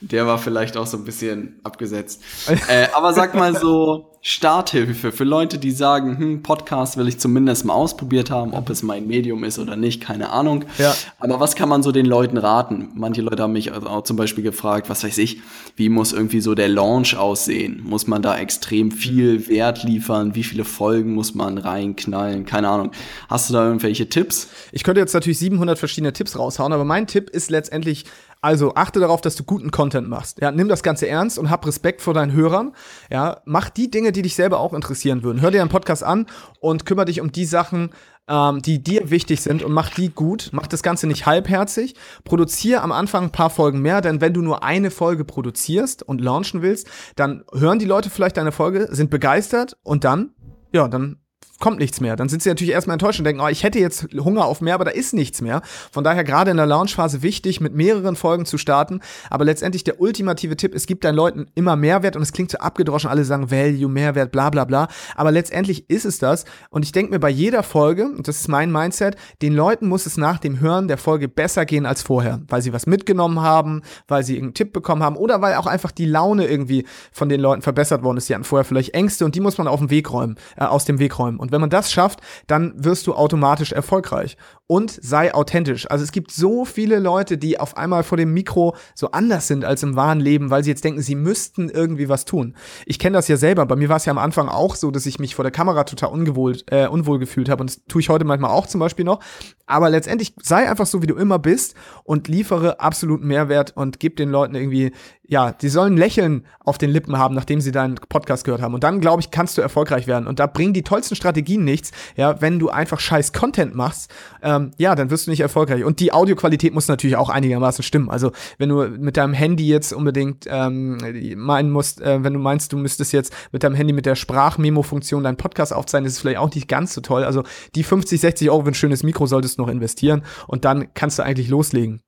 Der war vielleicht auch so ein bisschen abgesetzt. äh, aber sag mal so Starthilfe für Leute, die sagen, hm, Podcast will ich zumindest mal ausprobiert haben, ob es mein Medium ist oder nicht, keine Ahnung. Ja. Aber was kann man so den Leuten raten? Manche Leute haben mich also auch zum Beispiel gefragt, was weiß ich, wie muss irgendwie so der Launch aussehen? Muss man da extrem viel Wert liefern? Wie viele Folgen muss man reinknallen? Keine Ahnung. Hast du da irgendwelche Tipps? Ich könnte jetzt natürlich 700 verschiedene Tipps raushauen, aber mein Tipp ist letztendlich also achte darauf, dass du guten Content machst. Ja, nimm das Ganze ernst und hab Respekt vor deinen Hörern. Ja, mach die Dinge, die dich selber auch interessieren würden. Hör dir einen Podcast an und kümmere dich um die Sachen, ähm, die dir wichtig sind und mach die gut. Mach das Ganze nicht halbherzig. Produziere am Anfang ein paar Folgen mehr, denn wenn du nur eine Folge produzierst und launchen willst, dann hören die Leute vielleicht deine Folge, sind begeistert und dann, ja, dann kommt nichts mehr. Dann sind sie natürlich erstmal enttäuscht und denken, oh, ich hätte jetzt Hunger auf mehr, aber da ist nichts mehr. Von daher gerade in der Launchphase wichtig, mit mehreren Folgen zu starten. Aber letztendlich der ultimative Tipp, es gibt deinen Leuten immer Mehrwert und es klingt so abgedroschen, alle sagen Value, Mehrwert, bla bla bla. Aber letztendlich ist es das. Und ich denke mir bei jeder Folge, und das ist mein Mindset, den Leuten muss es nach dem Hören der Folge besser gehen als vorher, weil sie was mitgenommen haben, weil sie irgendeinen Tipp bekommen haben oder weil auch einfach die Laune irgendwie von den Leuten verbessert worden ist. Die hatten vorher vielleicht Ängste und die muss man auf dem Weg räumen, äh, aus dem Weg räumen. Und wenn man das schafft, dann wirst du automatisch erfolgreich. Und sei authentisch. Also es gibt so viele Leute, die auf einmal vor dem Mikro so anders sind als im wahren Leben, weil sie jetzt denken, sie müssten irgendwie was tun. Ich kenne das ja selber. Bei mir war es ja am Anfang auch so, dass ich mich vor der Kamera total ungewohl, äh, unwohl gefühlt habe. Und das tue ich heute manchmal auch zum Beispiel noch. Aber letztendlich sei einfach so, wie du immer bist und liefere absoluten Mehrwert und gib den Leuten irgendwie ja, die sollen Lächeln auf den Lippen haben, nachdem sie deinen Podcast gehört haben. Und dann, glaube ich, kannst du erfolgreich werden. Und da bringen die tollsten Strategien nichts, ja, wenn du einfach scheiß Content machst, ähm, ja, dann wirst du nicht erfolgreich. Und die Audioqualität muss natürlich auch einigermaßen stimmen. Also, wenn du mit deinem Handy jetzt unbedingt ähm, meinen musst, äh, wenn du meinst, du müsstest jetzt mit deinem Handy mit der Sprachmemo-Funktion deinen Podcast aufzeichnen, ist es vielleicht auch nicht ganz so toll. Also, die 50, 60 Euro für ein schönes Mikro solltest du noch investieren. Und dann kannst du eigentlich loslegen.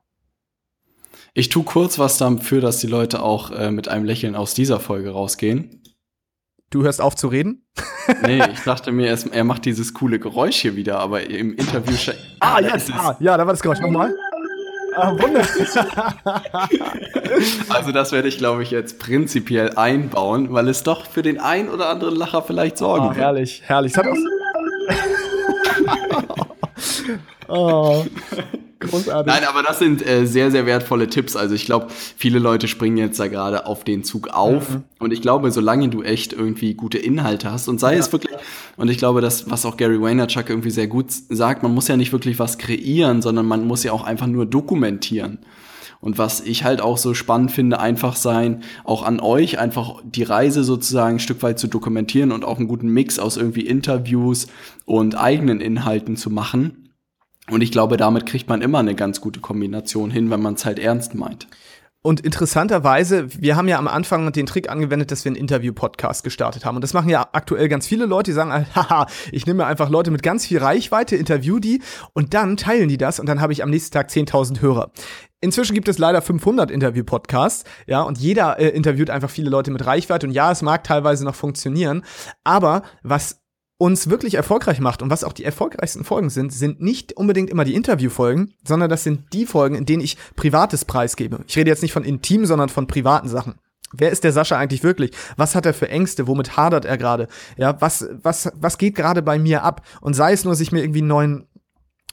Ich tue kurz was dafür, dass die Leute auch äh, mit einem Lächeln aus dieser Folge rausgehen. Du hörst auf zu reden? nee, ich dachte mir, er, er macht dieses coole Geräusch hier wieder, aber im Interview. ah, ja, ah, ja, da war das Geräusch. Nochmal. Ah, also das werde ich, glaube ich, jetzt prinzipiell einbauen, weil es doch für den einen oder anderen Lacher vielleicht sorgen ah, Herrlich, herrlich. Das hat auch oh. Großartig. Nein, aber das sind äh, sehr, sehr wertvolle Tipps. Also ich glaube, viele Leute springen jetzt da gerade auf den Zug auf. Mhm. Und ich glaube, solange du echt irgendwie gute Inhalte hast und sei ja. es wirklich, und ich glaube, das, was auch Gary Vaynerchuk irgendwie sehr gut sagt, man muss ja nicht wirklich was kreieren, sondern man muss ja auch einfach nur dokumentieren. Und was ich halt auch so spannend finde, einfach sein, auch an euch, einfach die Reise sozusagen ein Stück weit zu dokumentieren und auch einen guten Mix aus irgendwie Interviews und eigenen Inhalten zu machen und ich glaube, damit kriegt man immer eine ganz gute Kombination hin, wenn man es halt ernst meint. Und interessanterweise, wir haben ja am Anfang den Trick angewendet, dass wir einen Interview-Podcast gestartet haben. Und das machen ja aktuell ganz viele Leute, die sagen, haha, ich nehme einfach Leute mit ganz viel Reichweite, interview die und dann teilen die das und dann habe ich am nächsten Tag 10.000 Hörer. Inzwischen gibt es leider 500 Interview-Podcasts, ja, und jeder äh, interviewt einfach viele Leute mit Reichweite und ja, es mag teilweise noch funktionieren, aber was uns wirklich erfolgreich macht und was auch die erfolgreichsten Folgen sind, sind nicht unbedingt immer die Interviewfolgen, sondern das sind die Folgen, in denen ich Privates preisgebe. Ich rede jetzt nicht von intim, sondern von privaten Sachen. Wer ist der Sascha eigentlich wirklich? Was hat er für Ängste? Womit hadert er gerade? Ja, was, was, was geht gerade bei mir ab? Und sei es nur, dass ich mir irgendwie einen neuen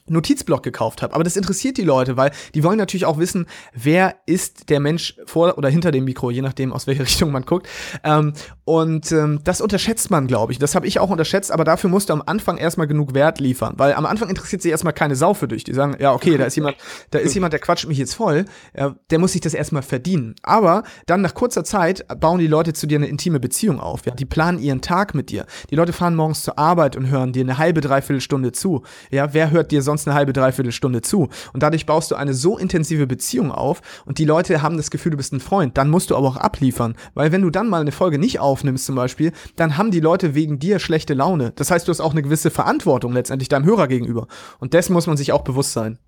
Notizblock gekauft habe. Aber das interessiert die Leute, weil die wollen natürlich auch wissen, wer ist der Mensch vor oder hinter dem Mikro, je nachdem, aus welcher Richtung man guckt. Ähm, und ähm, das unterschätzt man, glaube ich. Das habe ich auch unterschätzt, aber dafür musst du am Anfang erstmal genug Wert liefern, weil am Anfang interessiert sich erstmal keine Sau für dich. Die sagen, ja, okay, da ist jemand, da ist jemand, der quatscht mich jetzt voll. Ja, der muss sich das erstmal verdienen. Aber dann nach kurzer Zeit bauen die Leute zu dir eine intime Beziehung auf. Ja? Die planen ihren Tag mit dir. Die Leute fahren morgens zur Arbeit und hören dir eine halbe, dreiviertel Stunde zu. Ja, wer hört dir sonst sonst eine halbe, dreiviertel Stunde zu. Und dadurch baust du eine so intensive Beziehung auf und die Leute haben das Gefühl, du bist ein Freund. Dann musst du aber auch abliefern. Weil wenn du dann mal eine Folge nicht aufnimmst zum Beispiel, dann haben die Leute wegen dir schlechte Laune. Das heißt, du hast auch eine gewisse Verantwortung letztendlich deinem Hörer gegenüber. Und dessen muss man sich auch bewusst sein.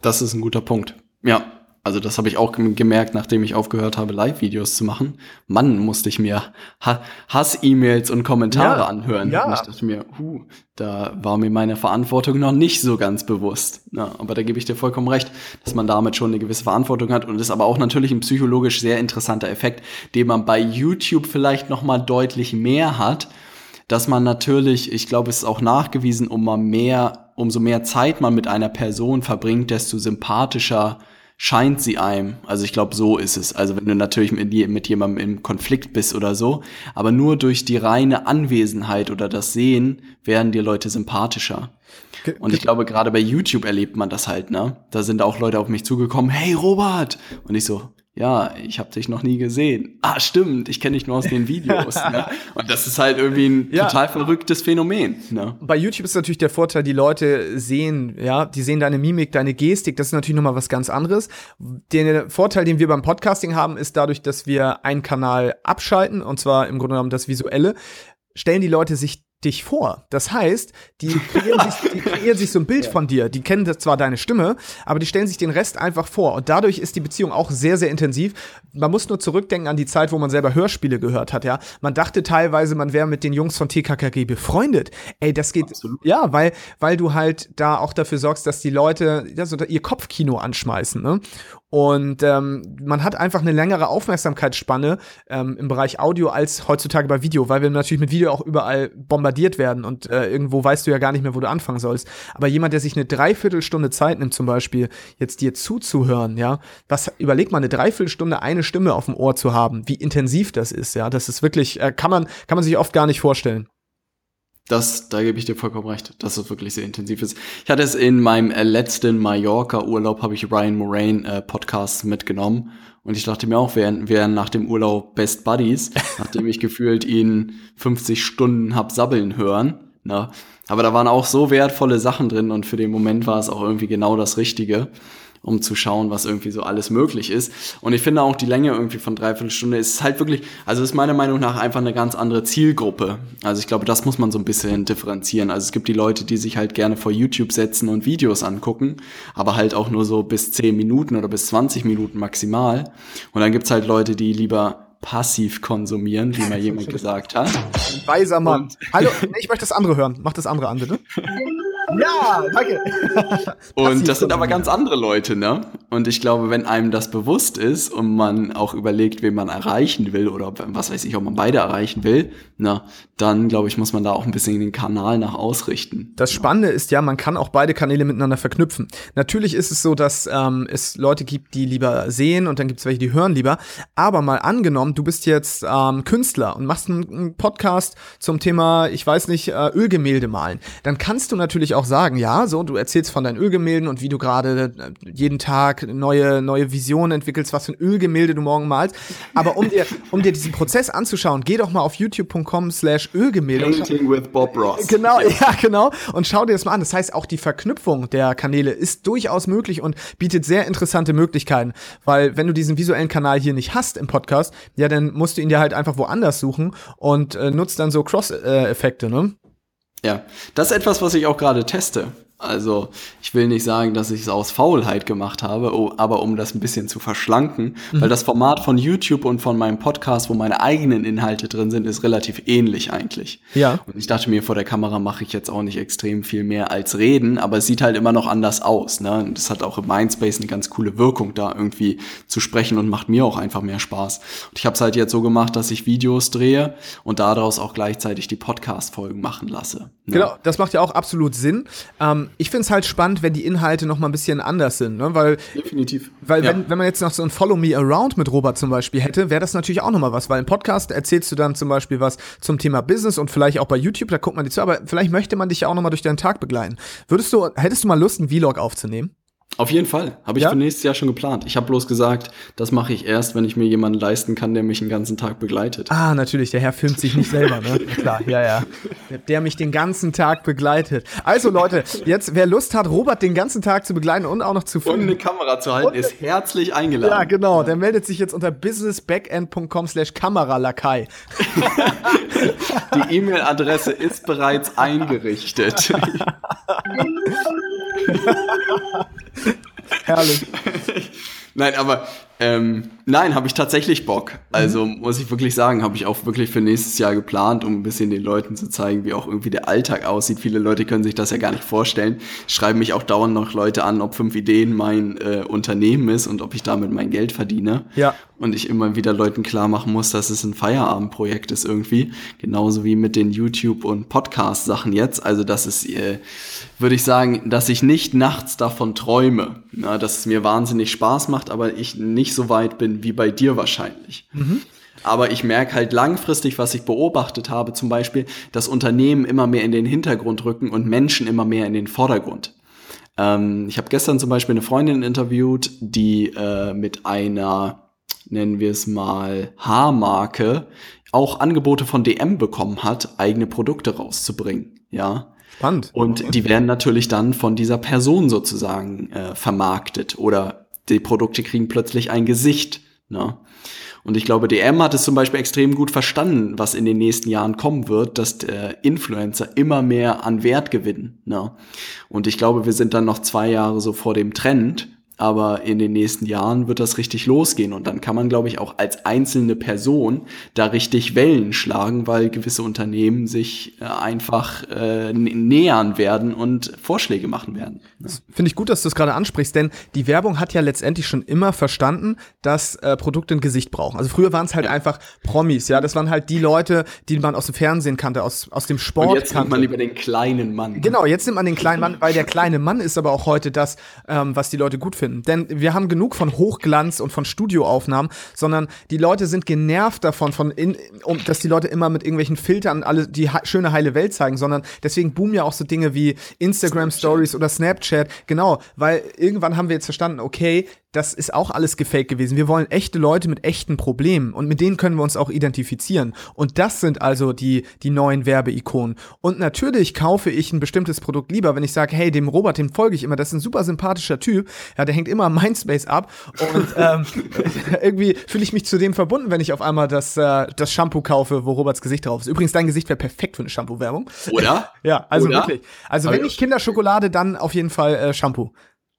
Das ist ein guter Punkt. Ja, also das habe ich auch gemerkt, nachdem ich aufgehört habe, Live-Videos zu machen. Mann, musste ich mir ha Hass-E-Mails und Kommentare ja, anhören. Ja. Und ich dachte mir, huh, da war mir meine Verantwortung noch nicht so ganz bewusst. Ja, aber da gebe ich dir vollkommen recht, dass man damit schon eine gewisse Verantwortung hat. Und ist aber auch natürlich ein psychologisch sehr interessanter Effekt, den man bei YouTube vielleicht noch mal deutlich mehr hat, dass man natürlich, ich glaube, es ist auch nachgewiesen, um mehr, umso mehr Zeit man mit einer Person verbringt, desto sympathischer scheint sie einem. Also ich glaube, so ist es. Also wenn du natürlich mit, mit jemandem im Konflikt bist oder so, aber nur durch die reine Anwesenheit oder das Sehen werden dir Leute sympathischer. Und ich glaube, gerade bei YouTube erlebt man das halt, ne? Da sind auch Leute auf mich zugekommen, hey Robert! Und ich so, ja, ich habe dich noch nie gesehen. Ah, stimmt, ich kenne dich nur aus den Videos. ne? Und das ist halt irgendwie ein ja. total verrücktes Phänomen. Ne? Bei YouTube ist natürlich der Vorteil, die Leute sehen, ja, die sehen deine Mimik, deine Gestik, das ist natürlich nochmal was ganz anderes. Den Vorteil, den wir beim Podcasting haben, ist dadurch, dass wir einen Kanal abschalten, und zwar im Grunde genommen das Visuelle, stellen die Leute sich dich vor. Das heißt, die kreieren sich, die kreieren sich so ein Bild ja. von dir. Die kennen zwar deine Stimme, aber die stellen sich den Rest einfach vor. Und dadurch ist die Beziehung auch sehr, sehr intensiv. Man muss nur zurückdenken an die Zeit, wo man selber Hörspiele gehört hat, ja. Man dachte teilweise, man wäre mit den Jungs von TKKG befreundet. Ey, das geht, Absolut. ja, weil, weil du halt da auch dafür sorgst, dass die Leute ja, so ihr Kopfkino anschmeißen, ne? Und ähm, man hat einfach eine längere Aufmerksamkeitsspanne ähm, im Bereich Audio als heutzutage bei Video, weil wir natürlich mit Video auch überall bombardiert werden und äh, irgendwo weißt du ja gar nicht mehr, wo du anfangen sollst. Aber jemand, der sich eine Dreiviertelstunde Zeit nimmt, zum Beispiel, jetzt dir zuzuhören, ja, was überleg mal, eine Dreiviertelstunde eine Stimme auf dem Ohr zu haben, wie intensiv das ist, ja, das ist wirklich, äh, kann man, kann man sich oft gar nicht vorstellen. Das, da gebe ich dir vollkommen recht, dass es wirklich sehr intensiv ist. Ich hatte es in meinem äh, letzten Mallorca-Urlaub, habe ich Ryan Moraine äh, Podcasts mitgenommen und ich dachte mir auch, wir wären nach dem Urlaub Best Buddies, nachdem ich gefühlt ihn 50 Stunden hab sabbeln hören. Na? Ne? Aber da waren auch so wertvolle Sachen drin und für den Moment war es auch irgendwie genau das Richtige um zu schauen, was irgendwie so alles möglich ist. Und ich finde auch die Länge irgendwie von dreiviertel Stunde ist halt wirklich, also ist meiner Meinung nach einfach eine ganz andere Zielgruppe. Also ich glaube, das muss man so ein bisschen differenzieren. Also es gibt die Leute, die sich halt gerne vor YouTube setzen und Videos angucken, aber halt auch nur so bis 10 Minuten oder bis 20 Minuten maximal. Und dann gibt's halt Leute, die lieber passiv konsumieren, wie mal jemand gesagt hat. weiser Mann. Und Hallo, nee, ich möchte das andere hören. Mach das andere an, bitte. Ja, danke. und das sind aber ganz andere Leute, ne? Und ich glaube, wenn einem das bewusst ist und man auch überlegt, wen man erreichen will oder was weiß ich, ob man beide erreichen will, na, dann glaube ich, muss man da auch ein bisschen den Kanal nach ausrichten. Das Spannende ist ja, man kann auch beide Kanäle miteinander verknüpfen. Natürlich ist es so, dass ähm, es Leute gibt, die lieber sehen und dann gibt es welche, die hören lieber. Aber mal angenommen, du bist jetzt ähm, Künstler und machst einen, einen Podcast zum Thema, ich weiß nicht, äh, Ölgemälde malen. Dann kannst du natürlich auch sagen, ja, so, du erzählst von deinen Ölgemälden und wie du gerade äh, jeden Tag neue, neue Visionen entwickelst, was für ein Ölgemälde du morgen malst. Aber um dir, um dir diesen Prozess anzuschauen, geh doch mal auf youtube.com slash Ölgemälde. Painting with Bob Ross. Genau, ja, genau. Und schau dir das mal an. Das heißt, auch die Verknüpfung der Kanäle ist durchaus möglich und bietet sehr interessante Möglichkeiten. Weil, wenn du diesen visuellen Kanal hier nicht hast im Podcast, ja, dann musst du ihn dir halt einfach woanders suchen und äh, nutzt dann so Cross-Effekte, ne? Ja, das ist etwas, was ich auch gerade teste. Also ich will nicht sagen, dass ich es aus Faulheit gemacht habe, aber um das ein bisschen zu verschlanken, mhm. weil das Format von YouTube und von meinem Podcast, wo meine eigenen Inhalte drin sind, ist relativ ähnlich eigentlich. Ja. Und ich dachte mir, vor der Kamera mache ich jetzt auch nicht extrem viel mehr als reden, aber es sieht halt immer noch anders aus. Ne? Und das hat auch im Mindspace eine ganz coole Wirkung, da irgendwie zu sprechen und macht mir auch einfach mehr Spaß. Und ich habe es halt jetzt so gemacht, dass ich Videos drehe und daraus auch gleichzeitig die Podcast-Folgen machen lasse. Ne? Genau, das macht ja auch absolut Sinn. Ähm, ich finde es halt spannend, wenn die Inhalte noch mal ein bisschen anders sind, ne? Weil definitiv. Weil ja. wenn, wenn man jetzt noch so ein Follow Me Around mit Robert zum Beispiel hätte, wäre das natürlich auch noch mal was, weil im Podcast erzählst du dann zum Beispiel was zum Thema Business und vielleicht auch bei YouTube, da guckt man dir zu, aber vielleicht möchte man dich ja auch noch mal durch deinen Tag begleiten. Würdest du, hättest du mal Lust, einen Vlog aufzunehmen? Auf jeden Fall. Habe ich ja? für nächstes Jahr schon geplant. Ich habe bloß gesagt, das mache ich erst, wenn ich mir jemanden leisten kann, der mich den ganzen Tag begleitet. Ah, natürlich. Der Herr filmt sich nicht selber, ne? Klar, ja, ja. Der, der, mich den ganzen Tag begleitet. Also Leute, jetzt, wer Lust hat, Robert den ganzen Tag zu begleiten und auch noch zu filmen. Und eine Kamera zu halten, ist herzlich eingeladen. Ja, genau. Der meldet sich jetzt unter businessbackend.com slash Kameralakai. Die E-Mail-Adresse ist bereits eingerichtet. Herrlich. Nein, aber ähm, nein, habe ich tatsächlich Bock. Also mhm. muss ich wirklich sagen, habe ich auch wirklich für nächstes Jahr geplant, um ein bisschen den Leuten zu zeigen, wie auch irgendwie der Alltag aussieht. Viele Leute können sich das ja gar nicht vorstellen. Schreiben mich auch dauernd noch Leute an, ob fünf Ideen mein äh, Unternehmen ist und ob ich damit mein Geld verdiene. Ja. Und ich immer wieder Leuten klar machen muss, dass es ein Feierabendprojekt ist irgendwie. Genauso wie mit den YouTube- und Podcast-Sachen jetzt. Also das ist, äh, würde ich sagen, dass ich nicht nachts davon träume. Na, dass es mir wahnsinnig Spaß macht, aber ich nicht so weit bin wie bei dir wahrscheinlich. Mhm. Aber ich merke halt langfristig, was ich beobachtet habe, zum Beispiel, dass Unternehmen immer mehr in den Hintergrund rücken und Menschen immer mehr in den Vordergrund. Ähm, ich habe gestern zum Beispiel eine Freundin interviewt, die äh, mit einer, nennen wir es mal, Haarmarke auch Angebote von DM bekommen hat, eigene Produkte rauszubringen. Ja. Spannend. Und die werden natürlich dann von dieser Person sozusagen äh, vermarktet oder die Produkte kriegen plötzlich ein Gesicht. Ne? Und ich glaube, DM hat es zum Beispiel extrem gut verstanden, was in den nächsten Jahren kommen wird, dass äh, Influencer immer mehr an Wert gewinnen. Ne? Und ich glaube, wir sind dann noch zwei Jahre so vor dem Trend aber in den nächsten Jahren wird das richtig losgehen und dann kann man, glaube ich, auch als einzelne Person da richtig Wellen schlagen, weil gewisse Unternehmen sich äh, einfach äh, nähern werden und Vorschläge machen werden. Finde ich gut, dass du es gerade ansprichst, denn die Werbung hat ja letztendlich schon immer verstanden, dass äh, Produkte ein Gesicht brauchen. Also früher waren es halt ja. einfach Promis, ja, das waren halt die Leute, die man aus dem Fernsehen kannte, aus, aus dem Sport. Und jetzt kannte. nimmt man lieber den kleinen Mann. Genau, jetzt nimmt man den kleinen Mann, weil der kleine Mann ist aber auch heute das, ähm, was die Leute gut finden finden. Denn wir haben genug von Hochglanz und von Studioaufnahmen, sondern die Leute sind genervt davon, von in, um, dass die Leute immer mit irgendwelchen Filtern alle die schöne heile Welt zeigen, sondern deswegen boomen ja auch so Dinge wie Instagram Stories oder Snapchat. Genau, weil irgendwann haben wir jetzt verstanden, okay, das ist auch alles gefaked gewesen. Wir wollen echte Leute mit echten Problemen und mit denen können wir uns auch identifizieren. Und das sind also die, die neuen Werbeikonen. Und natürlich kaufe ich ein bestimmtes Produkt lieber, wenn ich sage, hey, dem Robert, dem folge ich immer, das ist ein super sympathischer Typ. Ja, der hängt immer am Mindspace ab. Und ähm, irgendwie fühle ich mich zu dem verbunden, wenn ich auf einmal das, äh, das Shampoo kaufe, wo Roberts Gesicht drauf ist. Übrigens, dein Gesicht wäre perfekt für eine Shampoo-Werbung. Oder? ja, also Oder? wirklich. Also wenn ich Kinderschokolade, dann auf jeden Fall äh, Shampoo.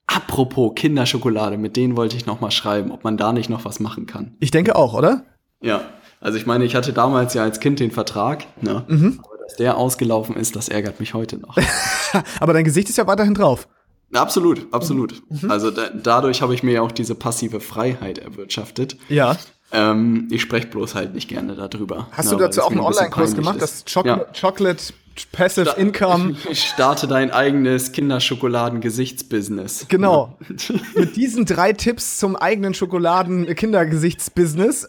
Apropos Kinderschokolade, mit denen wollte ich noch mal schreiben, ob man da nicht noch was machen kann. Ich denke auch, oder? Ja, also ich meine, ich hatte damals ja als Kind den Vertrag, ne? Mhm. Aber dass der ausgelaufen ist, das ärgert mich heute noch. aber dein Gesicht ist ja weiterhin drauf. Absolut, absolut. Mhm. Also da, dadurch habe ich mir ja auch diese passive Freiheit erwirtschaftet. Ja. Ähm, ich spreche bloß halt nicht gerne darüber. Hast ne, du dazu auch einen Online-Kurs gemacht, ist. das Chocolate, ja. Chocolate Passive Sta Income. Starte dein eigenes Kinderschokoladen-Gesichtsbusiness. Genau. Mit diesen drei Tipps zum eigenen Schokoladen-Kindergesichtsbusiness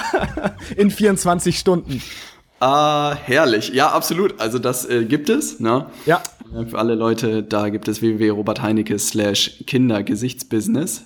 in 24 Stunden. Ah, herrlich. Ja, absolut. Also das äh, gibt es. Ne? Ja. Für alle Leute, da gibt es www.robertheinecke slash Kindergesichtsbusiness.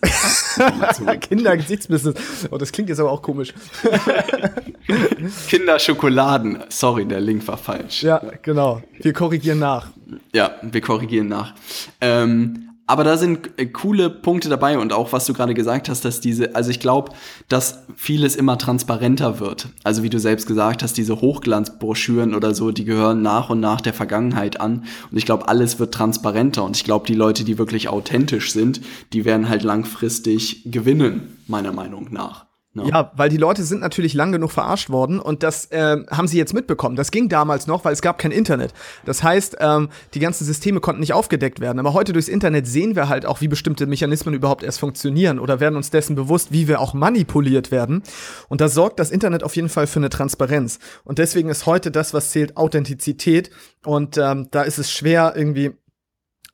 Kindergesichtsbusiness. Oh, das klingt jetzt aber auch komisch. Kinderschokoladen. Sorry, der Link war falsch. Ja, genau. Wir korrigieren nach. Ja, wir korrigieren nach. Ähm, aber da sind äh, coole Punkte dabei und auch was du gerade gesagt hast, dass diese, also ich glaube, dass vieles immer transparenter wird. Also wie du selbst gesagt hast, diese Hochglanzbroschüren oder so, die gehören nach und nach der Vergangenheit an. Und ich glaube, alles wird transparenter. Und ich glaube, die Leute, die wirklich authentisch sind, die werden halt langfristig gewinnen, meiner Meinung nach. No. Ja, weil die Leute sind natürlich lang genug verarscht worden und das äh, haben sie jetzt mitbekommen. Das ging damals noch, weil es gab kein Internet. Das heißt, ähm, die ganzen Systeme konnten nicht aufgedeckt werden. Aber heute durchs Internet sehen wir halt auch, wie bestimmte Mechanismen überhaupt erst funktionieren oder werden uns dessen bewusst, wie wir auch manipuliert werden. Und da sorgt das Internet auf jeden Fall für eine Transparenz. Und deswegen ist heute das, was zählt, Authentizität. Und ähm, da ist es schwer, irgendwie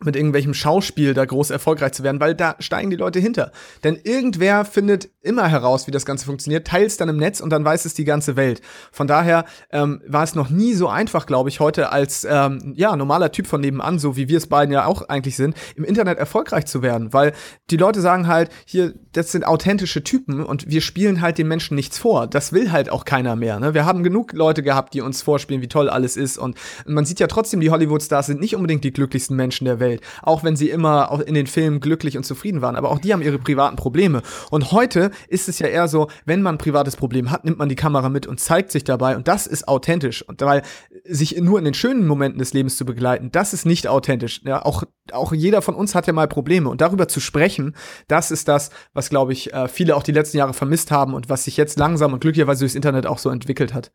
mit irgendwelchem Schauspiel da groß erfolgreich zu werden, weil da steigen die Leute hinter. Denn irgendwer findet immer heraus, wie das Ganze funktioniert, teilt es dann im Netz und dann weiß es die ganze Welt. Von daher ähm, war es noch nie so einfach, glaube ich, heute als ähm, ja normaler Typ von nebenan, so wie wir es beiden ja auch eigentlich sind, im Internet erfolgreich zu werden, weil die Leute sagen halt, hier, das sind authentische Typen und wir spielen halt den Menschen nichts vor. Das will halt auch keiner mehr. Ne? Wir haben genug Leute gehabt, die uns vorspielen, wie toll alles ist und man sieht ja trotzdem, die Hollywood-Stars sind nicht unbedingt die glücklichsten Menschen der. Welt. Auch wenn sie immer in den Filmen glücklich und zufrieden waren. Aber auch die haben ihre privaten Probleme. Und heute ist es ja eher so, wenn man ein privates Problem hat, nimmt man die Kamera mit und zeigt sich dabei. Und das ist authentisch. Und weil sich nur in den schönen Momenten des Lebens zu begleiten, das ist nicht authentisch. Ja, auch, auch jeder von uns hat ja mal Probleme. Und darüber zu sprechen, das ist das, was, glaube ich, äh, viele auch die letzten Jahre vermisst haben und was sich jetzt langsam und glücklicherweise durchs Internet auch so entwickelt hat.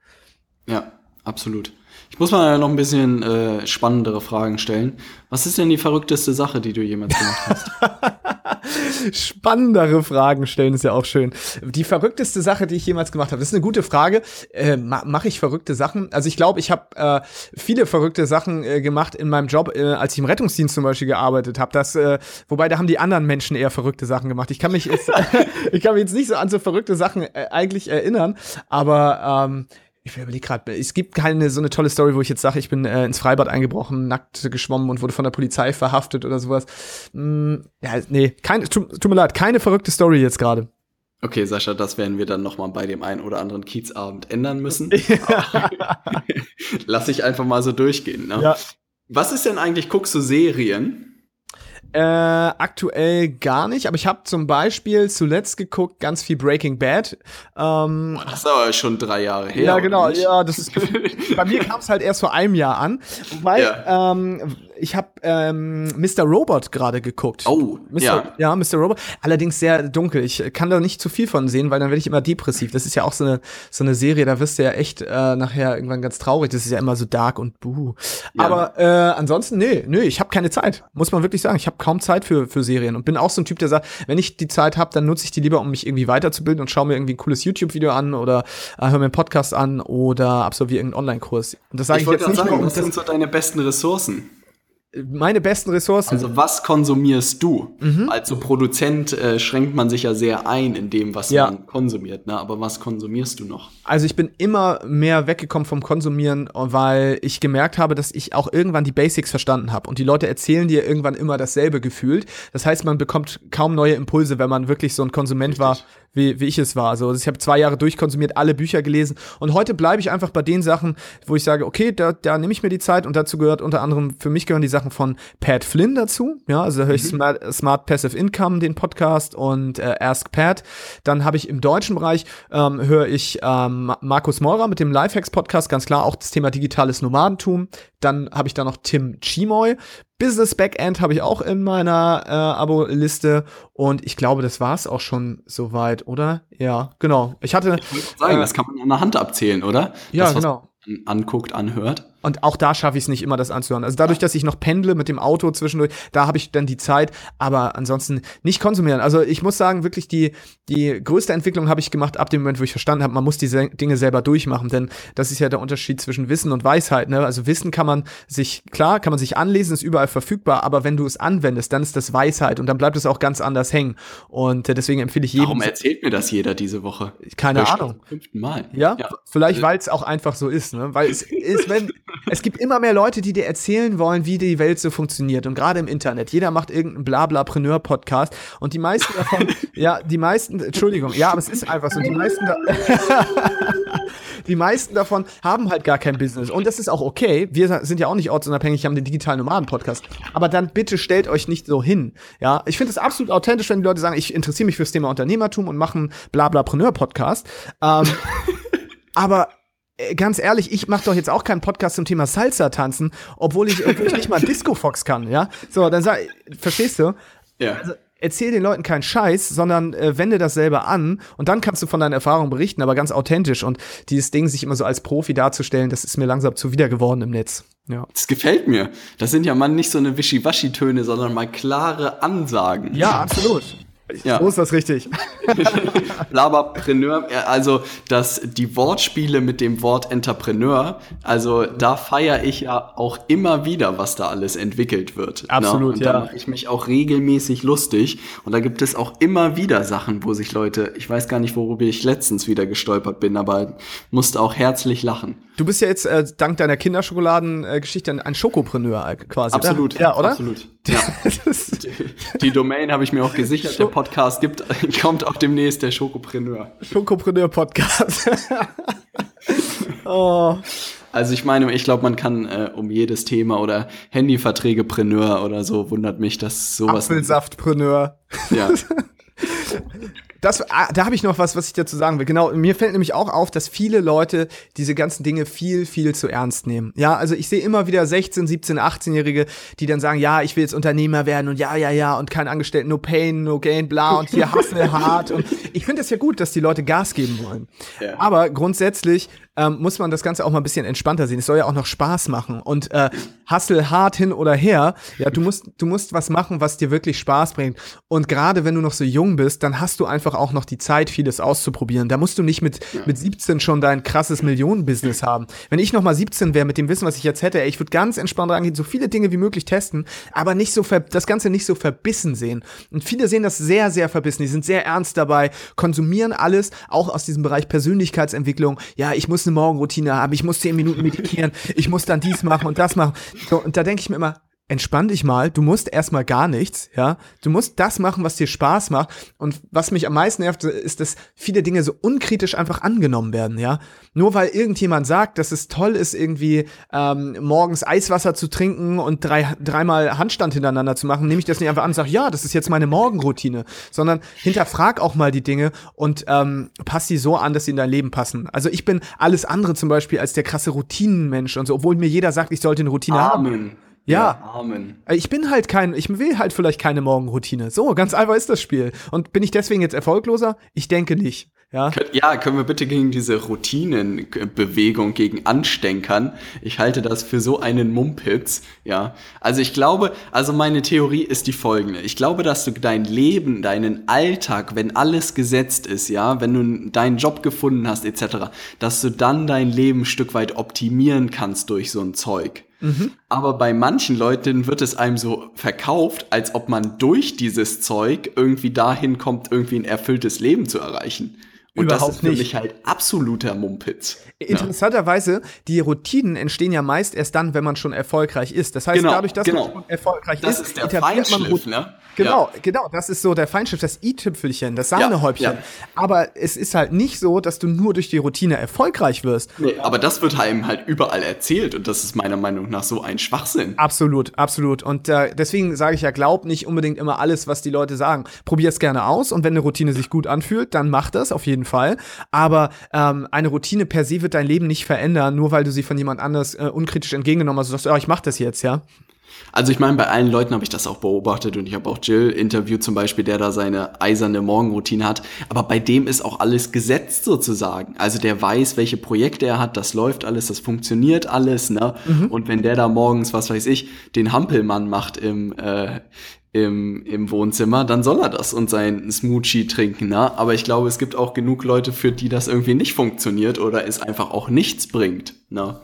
Ja, absolut. Ich muss mal noch ein bisschen äh, spannendere Fragen stellen. Was ist denn die verrückteste Sache, die du jemals gemacht hast? Spannendere Fragen stellen ist ja auch schön. Die verrückteste Sache, die ich jemals gemacht habe, das ist eine gute Frage. Äh, Mache ich verrückte Sachen? Also ich glaube, ich habe äh, viele verrückte Sachen äh, gemacht in meinem Job, äh, als ich im Rettungsdienst zum Beispiel gearbeitet habe. Das, äh, wobei da haben die anderen Menschen eher verrückte Sachen gemacht. Ich kann mich jetzt, ich kann mich jetzt nicht so an so verrückte Sachen äh, eigentlich erinnern, aber ähm, ich überlege gerade, es gibt keine so eine tolle Story, wo ich jetzt sage, ich bin äh, ins Freibad eingebrochen, nackt geschwommen und wurde von der Polizei verhaftet oder sowas. Mm, ja, nee, keine, tut, tut mir leid, keine verrückte Story jetzt gerade. Okay, Sascha, das werden wir dann noch mal bei dem einen oder anderen Kiezabend ändern müssen. Lass ich einfach mal so durchgehen. Ne? Ja. Was ist denn eigentlich, guckst du Serien? Äh, aktuell gar nicht, aber ich habe zum Beispiel zuletzt geguckt, ganz viel Breaking Bad. Ähm, das ist aber schon drei Jahre her. Ja, genau, ja, das ist bei mir kam es halt erst vor einem Jahr an. Wobei, ja. ähm, ich habe ähm, Mr. Robot gerade geguckt. Oh, Mr. ja. Ja, Mr. Robot. Allerdings sehr dunkel. Ich kann da nicht zu viel von sehen, weil dann werde ich immer depressiv. Das ist ja auch so eine, so eine Serie, da wirst du ja echt äh, nachher irgendwann ganz traurig. Das ist ja immer so dark und buh. Ja. Aber äh, ansonsten, nee, nee, ich habe keine Zeit. Muss man wirklich sagen. Ich habe kaum Zeit für, für Serien und bin auch so ein Typ, der sagt, wenn ich die Zeit habe, dann nutze ich die lieber, um mich irgendwie weiterzubilden und schaue mir irgendwie ein cooles YouTube-Video an oder äh, höre mir einen Podcast an oder absolviere irgendeinen Online-Kurs. Und das sage ich, ich jetzt nicht sagen, nur. Was sind so deine besten Ressourcen? Meine besten Ressourcen. Also was konsumierst du? Mhm. Als so Produzent äh, schränkt man sich ja sehr ein in dem, was ja. man konsumiert. Ne? Aber was konsumierst du noch? Also ich bin immer mehr weggekommen vom Konsumieren, weil ich gemerkt habe, dass ich auch irgendwann die Basics verstanden habe. Und die Leute erzählen dir irgendwann immer dasselbe gefühlt. Das heißt, man bekommt kaum neue Impulse, wenn man wirklich so ein Konsument Richtig. war, wie, wie ich es war. Also ich habe zwei Jahre durchkonsumiert, alle Bücher gelesen und heute bleibe ich einfach bei den Sachen, wo ich sage, okay, da, da nehme ich mir die Zeit und dazu gehört unter anderem, für mich gehören die Sachen von Pat Flynn dazu. Ja, also da höre ich mhm. Smart, Smart, Passive Income, den Podcast und äh, Ask Pat. Dann habe ich im deutschen Bereich, ähm, höre ich ähm, Markus Meurer mit dem Lifehacks Podcast, ganz klar auch das Thema digitales Nomadentum. Dann habe ich da noch Tim Chimoy Business Backend habe ich auch in meiner äh, Abo-Liste und ich glaube, das war es auch schon soweit, oder? Ja, genau. Ich hatte. Ich sagen, äh, das kann man an der Hand abzählen, oder? Ja, das, genau. Anguckt, anhört. Und auch da schaffe ich es nicht immer, das anzuhören. Also dadurch, dass ich noch pendle mit dem Auto zwischendurch, da habe ich dann die Zeit, aber ansonsten nicht konsumieren. Also ich muss sagen, wirklich die, die größte Entwicklung habe ich gemacht ab dem Moment, wo ich verstanden habe, man muss diese Dinge selber durchmachen, denn das ist ja der Unterschied zwischen Wissen und Weisheit. Ne? Also Wissen kann man sich, klar, kann man sich anlesen, ist überall verfügbar, aber wenn du es anwendest, dann ist das Weisheit und dann bleibt es auch ganz anders hängen. Und äh, deswegen empfehle ich jedem. Warum erzählt mir das jeder diese Woche? Keine Ahnung. Fünften Mal. Ja, ja. vielleicht, weil es auch einfach so ist, ne? Weil es ist, wenn, es gibt immer mehr Leute, die dir erzählen wollen, wie die Welt so funktioniert. Und gerade im Internet. Jeder macht irgendeinen Blablapreneur-Podcast. Und die meisten davon, ja, die meisten, Entschuldigung, ja, aber es ist einfach so. Die meisten, da die meisten davon haben halt gar kein Business. Und das ist auch okay. Wir sind ja auch nicht ortsunabhängig, haben den digitalen Nomaden-Podcast. Aber dann bitte stellt euch nicht so hin. Ja, ich finde es absolut authentisch, wenn die Leute sagen, ich interessiere mich fürs Thema Unternehmertum und machen Blablapreneur-Podcast. Ähm, aber ganz ehrlich, ich mache doch jetzt auch keinen Podcast zum Thema Salsa tanzen, obwohl ich, obwohl ich nicht mal Disco Fox kann, ja? So, dann sag, verstehst du? Ja. Also, erzähl den Leuten keinen Scheiß, sondern äh, wende das selber an und dann kannst du von deinen Erfahrungen berichten, aber ganz authentisch und dieses Ding, sich immer so als Profi darzustellen, das ist mir langsam zuwider geworden im Netz. Ja. Das gefällt mir. Das sind ja mal nicht so eine Wischiwaschi-Töne, sondern mal klare Ansagen. Ja, absolut. Ja. So ist das richtig. Blaberpreneur, also das, die Wortspiele mit dem Wort Entrepreneur, also da feiere ich ja auch immer wieder, was da alles entwickelt wird. Ne? Absolut, ne? Und ja. da mache ich mich auch regelmäßig lustig. Und da gibt es auch immer wieder Sachen, wo sich Leute, ich weiß gar nicht, worüber ich letztens wieder gestolpert bin, aber musste auch herzlich lachen. Du bist ja jetzt äh, dank deiner Kinderschokoladengeschichte ein, ein Schokopreneur quasi. Absolut. Oder? Ja, oder? Absolut. Ja. die, die Domain habe ich mir auch gesichert. Podcast gibt, kommt auch demnächst der Schokopreneur. Schokopreneur Podcast. oh. Also ich meine, ich glaube, man kann äh, um jedes Thema oder Handyverträgepreneur oder so wundert mich, dass sowas. Apfelsaftpreneur. Ja. das, ah, da habe ich noch was, was ich dazu sagen will. Genau, mir fällt nämlich auch auf, dass viele Leute diese ganzen Dinge viel, viel zu ernst nehmen. Ja, also ich sehe immer wieder 16, 17, 18-Jährige, die dann sagen, ja, ich will jetzt Unternehmer werden und ja, ja, ja und kein Angestellten, no pain, no gain, bla und hier hustle hart. Und ich finde es ja gut, dass die Leute Gas geben wollen. Ja. Aber grundsätzlich ähm, muss man das Ganze auch mal ein bisschen entspannter sehen. Es soll ja auch noch Spaß machen. Und äh, hustle hart hin oder her, ja, du musst, du musst was machen, was dir wirklich Spaß bringt. Und gerade wenn du noch so jung bist, dann hast du einfach auch noch die Zeit, vieles auszuprobieren. Da musst du nicht mit, ja. mit 17 schon dein krasses Millionenbusiness haben. Wenn ich noch mal 17 wäre mit dem Wissen, was ich jetzt hätte, ey, ich würde ganz entspannt rangehen, so viele Dinge wie möglich testen, aber nicht so das Ganze nicht so verbissen sehen. Und viele sehen das sehr, sehr verbissen. Die sind sehr ernst dabei, konsumieren alles, auch aus diesem Bereich Persönlichkeitsentwicklung. Ja, ich muss eine Morgenroutine haben, ich muss zehn Minuten meditieren, ich muss dann dies machen und das machen. So, und da denke ich mir immer, entspann dich mal, du musst erstmal gar nichts, ja. Du musst das machen, was dir Spaß macht. Und was mich am meisten nervt, ist, dass viele Dinge so unkritisch einfach angenommen werden, ja. Nur weil irgendjemand sagt, dass es toll ist, irgendwie ähm, morgens Eiswasser zu trinken und drei, dreimal Handstand hintereinander zu machen, nehme ich das nicht einfach an und sage, ja, das ist jetzt meine Morgenroutine, sondern hinterfrag auch mal die Dinge und ähm, pass sie so an, dass sie in dein Leben passen. Also ich bin alles andere zum Beispiel als der krasse Routinenmensch und so, obwohl mir jeder sagt, ich sollte eine Routine Amen. haben. Ja. Amen. Ich bin halt kein, ich will halt vielleicht keine Morgenroutine. So, ganz einfach ist das Spiel. Und bin ich deswegen jetzt erfolgloser? Ich denke nicht. Ja. ja, können wir bitte gegen diese Routinenbewegung gegen anstänkern? Ich halte das für so einen Mumpitz, ja. Also ich glaube, also meine Theorie ist die folgende. Ich glaube, dass du dein Leben, deinen Alltag, wenn alles gesetzt ist, ja, wenn du deinen Job gefunden hast, etc., dass du dann dein Leben ein Stück weit optimieren kannst durch so ein Zeug. Mhm. Aber bei manchen Leuten wird es einem so verkauft, als ob man durch dieses Zeug irgendwie dahin kommt, irgendwie ein erfülltes Leben zu erreichen. Und Überhaupt das ist für nicht. mich halt absoluter Mumpitz. Interessanterweise, die Routinen entstehen ja meist erst dann, wenn man schon erfolgreich ist. Das heißt, Genau, dadurch, dass genau. man schon erfolgreich Das ist, ist der Feinschliff, ne? Genau, genau. Das ist so der Feinschliff, das i-Tüpfelchen, das Sahnehäubchen. Ja, ja. Aber es ist halt nicht so, dass du nur durch die Routine erfolgreich wirst. Nee, aber das wird einem halt überall erzählt und das ist meiner Meinung nach so ein Schwachsinn. Absolut, absolut. Und äh, deswegen sage ich ja, glaub nicht unbedingt immer alles, was die Leute sagen. Probier es gerne aus und wenn eine Routine sich gut anfühlt, dann mach das auf jeden Fall. Aber ähm, eine Routine per se wird dein Leben nicht verändern, nur weil du sie von jemand anders äh, unkritisch entgegengenommen hast. Du sagst, ja, ich mach das jetzt, ja. Also ich meine, bei allen Leuten habe ich das auch beobachtet und ich habe auch Jill interviewt zum Beispiel, der da seine eiserne Morgenroutine hat. Aber bei dem ist auch alles gesetzt sozusagen. Also der weiß, welche Projekte er hat, das läuft alles, das funktioniert alles. Ne? Und wenn der da morgens, was weiß ich, den Hampelmann macht im, äh, im, im Wohnzimmer, dann soll er das und sein Smoochie trinken. Ne? Aber ich glaube, es gibt auch genug Leute, für die das irgendwie nicht funktioniert oder es einfach auch nichts bringt. Ne?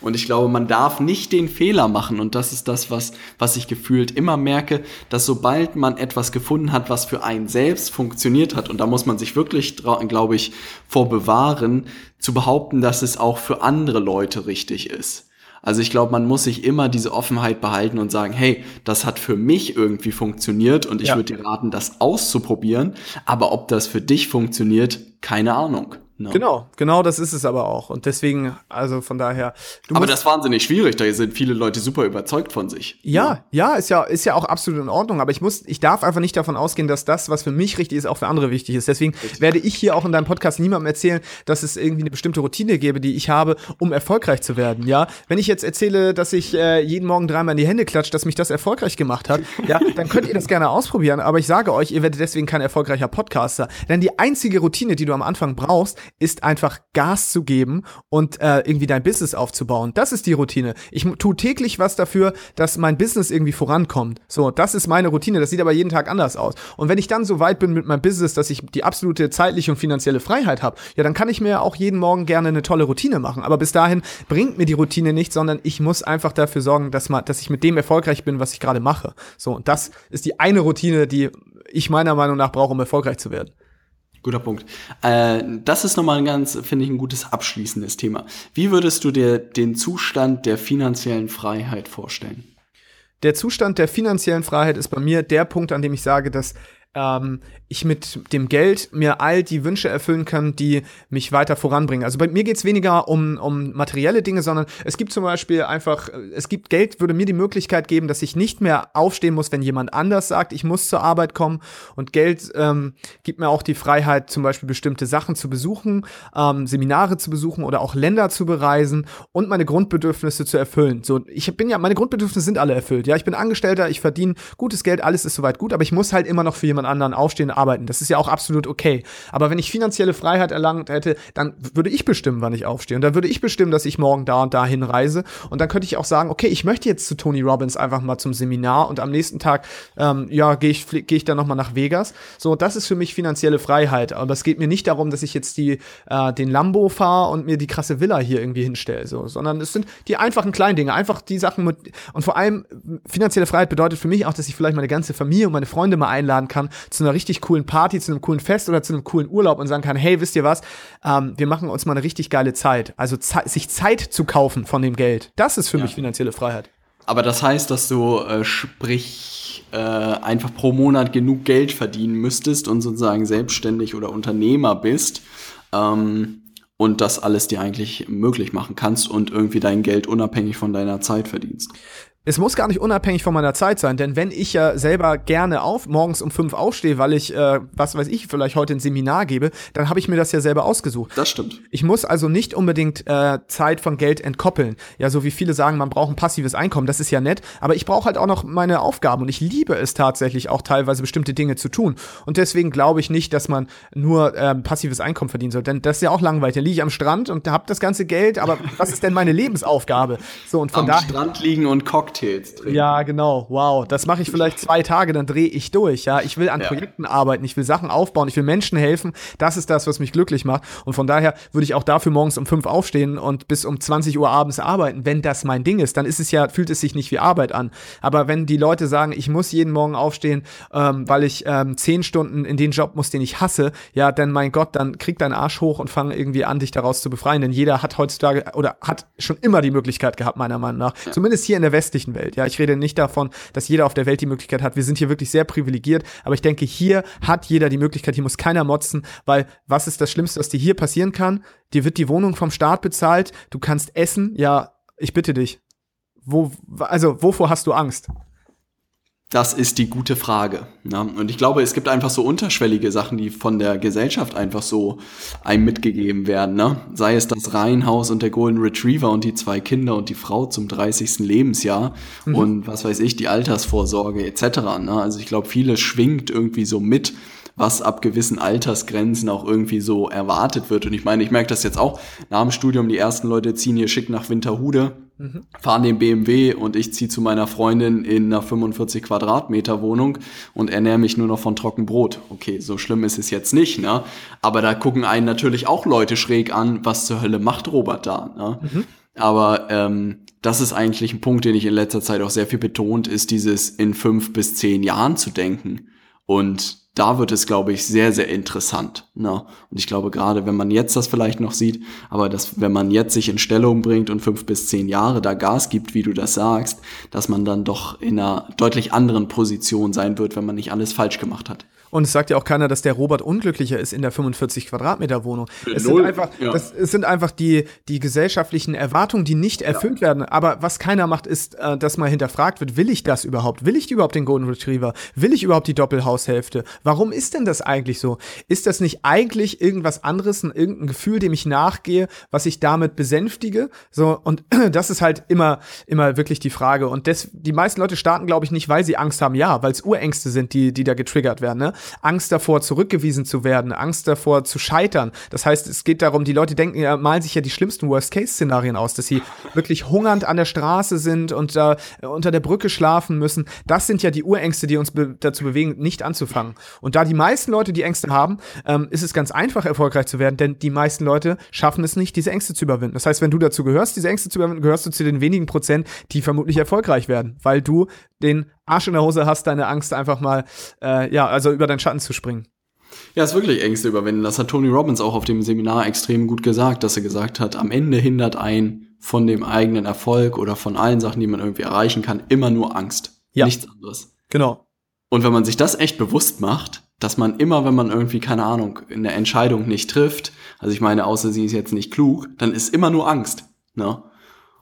Und ich glaube, man darf nicht den Fehler machen. Und das ist das, was, was ich gefühlt immer merke, dass sobald man etwas gefunden hat, was für einen selbst funktioniert hat, und da muss man sich wirklich, glaube ich, vor bewahren, zu behaupten, dass es auch für andere Leute richtig ist. Also ich glaube, man muss sich immer diese Offenheit behalten und sagen, hey, das hat für mich irgendwie funktioniert und ich Ja. würde dir raten, das auszuprobieren. Aber ob das für dich funktioniert, keine Ahnung. Ne? Genau, genau das ist es aber auch. Und deswegen, also von daher. Aber das ist wahnsinnig schwierig, da sind viele Leute super überzeugt von sich. Ja, ja, ist ja, ist ja auch absolut in Ordnung, aber ich muss, ich darf einfach nicht davon ausgehen, dass das, was für mich richtig ist, auch für andere wichtig ist. Deswegen werde ich hier auch in deinem Podcast niemandem erzählen, dass es irgendwie eine bestimmte Routine gäbe, die ich habe, um erfolgreich zu werden. Ja, wenn ich jetzt erzähle, dass ich äh, jeden Morgen dreimal in die Hände klatsche, dass mich das erfolgreich gemacht hat, ja, dann könnt ihr das gerne ausprobieren. Aber ich sage euch, ihr werdet deswegen kein erfolgreicher Podcaster, denn die einzige Routine, die du am Anfang brauchst, ist einfach Gas zu geben und äh, irgendwie dein Business aufzubauen. Das ist die Routine. Ich tue täglich was dafür, dass mein Business irgendwie vorankommt. So, das ist meine Routine. Das sieht aber jeden Tag anders aus. Und wenn ich dann so weit bin mit meinem Business, dass ich die absolute zeitliche und finanzielle Freiheit habe, ja, dann kann ich mir auch jeden Morgen gerne eine tolle Routine machen. Aber bis dahin bringt mir die Routine nichts, sondern ich muss einfach dafür sorgen, dass, man, dass ich mit dem erfolgreich bin, was ich gerade mache. So, und das ist die eine Routine, die ich meiner Meinung nach brauche, um erfolgreich zu werden. Guter Punkt. Äh, das ist nochmal ein ganz, finde ich, ein gutes abschließendes Thema. Wie würdest du dir den Zustand der finanziellen Freiheit vorstellen? Der Zustand der finanziellen Freiheit ist bei mir der Punkt, an dem ich sage, dass ähm, ich mit dem Geld mir all die Wünsche erfüllen kann, die mich weiter voranbringen. Also bei mir geht's weniger um, um materielle Dinge, sondern es gibt zum Beispiel einfach, äh, es gibt Geld, würde mir die Möglichkeit geben, dass ich nicht mehr aufstehen muss, wenn jemand anders sagt, ich muss zur Arbeit kommen. Und Geld ähm, gibt mir auch die Freiheit, zum Beispiel bestimmte Sachen zu besuchen, ähm, Seminare zu besuchen oder auch Länder zu bereisen und meine Grundbedürfnisse zu erfüllen. So, ich bin ja, meine Grundbedürfnisse sind alle erfüllt. Ja, ich bin Angestellter, ich verdiene gutes Geld, alles ist soweit gut, aber ich muss halt immer noch für jemand anderen aufstehen arbeiten. Das ist ja auch absolut okay. Aber wenn ich finanzielle Freiheit erlangt hätte, dann würde ich bestimmen, wann ich aufstehe. Und dann würde ich bestimmen, dass ich morgen da und dahin reise. Und dann könnte ich auch sagen, okay, ich möchte jetzt zu Tony Robbins einfach mal zum Seminar und am nächsten Tag, ähm, ja, gehe ich, gehe ich dann nochmal nach Vegas. So, das ist für mich finanzielle Freiheit. Aber es geht mir nicht darum, dass ich jetzt die, äh, den Lambo fahre und mir die krasse Villa hier irgendwie hinstelle, so, sondern es sind die einfachen kleinen Dinge, einfach die Sachen mit, und vor allem finanzielle Freiheit bedeutet für mich auch, dass ich vielleicht meine ganze Familie und meine Freunde mal einladen kann zu einer richtig coolen Party, zu einem coolen Fest oder zu einem coolen Urlaub und sagen kann, hey, wisst ihr was, ähm, wir machen uns mal eine richtig geile Zeit. Also Ze sich Zeit zu kaufen von dem Geld, das ist für mich finanzielle Freiheit. Aber das heißt, dass du äh, sprich äh, einfach pro Monat genug Geld verdienen müsstest und sozusagen selbstständig oder Unternehmer bist ähm, und das alles dir eigentlich möglich machen kannst und irgendwie dein Geld unabhängig von deiner Zeit verdienst es muss gar nicht unabhängig von meiner Zeit sein, denn wenn ich ja selber gerne auf morgens um fünf aufstehe, weil ich, äh, was weiß ich, vielleicht heute ein Seminar gebe, dann habe ich mir das ja selber ausgesucht. Das stimmt. Ich muss also nicht unbedingt äh, Zeit von Geld entkoppeln. Ja, so wie viele sagen, man braucht ein passives Einkommen, das ist ja nett, aber ich brauche halt auch noch meine Aufgaben und ich liebe es tatsächlich auch teilweise bestimmte Dinge zu tun. Und deswegen glaube ich nicht, dass man nur äh, passives Einkommen verdienen soll, denn das ist ja auch langweilig. Da liege ich am Strand und habe das ganze Geld, aber was ist denn meine Lebensaufgabe? So und von am daher Strand liegen und Cocktail Cocktails trinken. Ja, genau. Wow. Das mache ich vielleicht zwei Tage, dann drehe ich durch. Ja, ich will an ja. Projekten arbeiten, ich will Sachen aufbauen, ich will Menschen helfen. Das ist das, was mich glücklich macht. Und von daher würde ich auch dafür morgens um fünf aufstehen und bis um 20 Uhr abends arbeiten. Wenn das mein Ding ist, dann ist es ja, fühlt es sich nicht wie Arbeit an. Aber wenn die Leute sagen, ich muss jeden Morgen aufstehen, ähm, weil ich ähm, zehn Stunden in den Job muss, den ich hasse, ja, dann mein Gott, dann krieg deinen Arsch hoch und fang irgendwie an, dich daraus zu befreien. Denn jeder hat heutzutage oder hat schon immer die Möglichkeit gehabt, meiner Meinung nach. Ja. Zumindest hier in der westlichen Welt. Ja, ich rede nicht davon, dass jeder auf der Welt die Möglichkeit hat. Wir sind hier wirklich sehr privilegiert, aber ich denke, hier hat jeder die Möglichkeit, hier muss keiner motzen, weil was ist das Schlimmste, was dir hier passieren kann? Dir wird die Wohnung vom Staat bezahlt, du kannst essen, ja, ich bitte dich. Wo, also, wovor hast du Angst? Das ist die gute Frage. Ja? Und ich glaube, es gibt einfach so unterschwellige Sachen, die von der Gesellschaft einfach so einem mitgegeben werden. Ne? Sei es das Reihenhaus und der Golden Retriever und die zwei Kinder und die Frau zum 30. Lebensjahr mhm. und was weiß ich, die Altersvorsorge etc. Ne? Also ich glaube, vieles schwingt irgendwie so mit was ab gewissen Altersgrenzen auch irgendwie so erwartet wird. Und ich meine, ich merke das jetzt auch nach dem Studium, die ersten Leute ziehen hier schick nach Winterhude Mhm. fahren den BMW und ich ziehe zu meiner Freundin in einer 45 Quadratmeter Wohnung und ernähre mich nur noch von Trockenbrot. Okay, so schlimm ist es jetzt nicht, ne? Aber da gucken einen natürlich auch Leute schräg an, was zur Hölle macht Robert da, ne? Mhm. Aber ähm, das ist eigentlich ein Punkt, den ich in letzter Zeit auch sehr viel betont, ist dieses in fünf bis zehn Jahren zu denken. Und da wird es, glaube ich, sehr, sehr interessant. Ne? Und ich glaube, gerade wenn man jetzt das vielleicht noch sieht, aber dass, wenn man jetzt sich in Stellung bringt und fünf bis zehn Jahre da Gas gibt, wie du das sagst, dass man dann doch in einer deutlich anderen Position sein wird, wenn man nicht alles falsch gemacht hat. Und es sagt ja auch keiner, dass der Robert unglücklicher ist in der 45 Quadratmeter Wohnung. Es sind einfach, ja. das, es sind einfach die, die gesellschaftlichen Erwartungen, die nicht erfüllt ja. werden. Aber was keiner macht, ist, äh, dass mal hinterfragt wird, will ich das überhaupt? Will ich überhaupt den Golden Retriever? Will ich überhaupt die Doppelhaushälfte? Warum ist denn das eigentlich so? Ist das nicht eigentlich irgendwas anderes, ein, irgendein Gefühl, dem ich nachgehe, was ich damit besänftige? So, und das ist halt immer, immer wirklich die Frage. Und das, die meisten Leute starten, glaube ich, nicht, weil sie Angst haben. Ja, weil es Urängste sind, die, die da getriggert werden. Ne? Angst davor, zurückgewiesen zu werden, Angst davor, zu scheitern. Das heißt, es geht darum, die Leute denken, ja, malen sich ja die schlimmsten Worst-Case-Szenarien aus, dass sie wirklich hungernd an der Straße sind und äh, unter der Brücke schlafen müssen. Das sind ja die Urängste, die uns be dazu bewegen, nicht anzufangen. Und da die meisten Leute die Ängste haben, ähm, ist es ganz einfach, erfolgreich zu werden, denn die meisten Leute schaffen es nicht, diese Ängste zu überwinden. Das heißt, wenn du dazu gehörst, diese Ängste zu überwinden, gehörst du zu den wenigen Prozent, die vermutlich erfolgreich werden, weil du den Arsch in der Hose hast, deine Angst einfach mal, äh, ja, also über deinen Schatten zu springen. Ja, es ist wirklich Ängste überwinden. Das hat Tony Robbins auch auf dem Seminar extrem gut gesagt, dass er gesagt hat, am Ende hindert ein von dem eigenen Erfolg oder von allen Sachen, die man irgendwie erreichen kann, immer nur Angst. Ja. Nichts anderes. Genau. Und wenn man sich das echt bewusst macht, dass man immer, wenn man irgendwie, keine Ahnung, eine Entscheidung nicht trifft, also ich meine, außer sie ist jetzt nicht klug, dann ist immer nur Angst. Ne?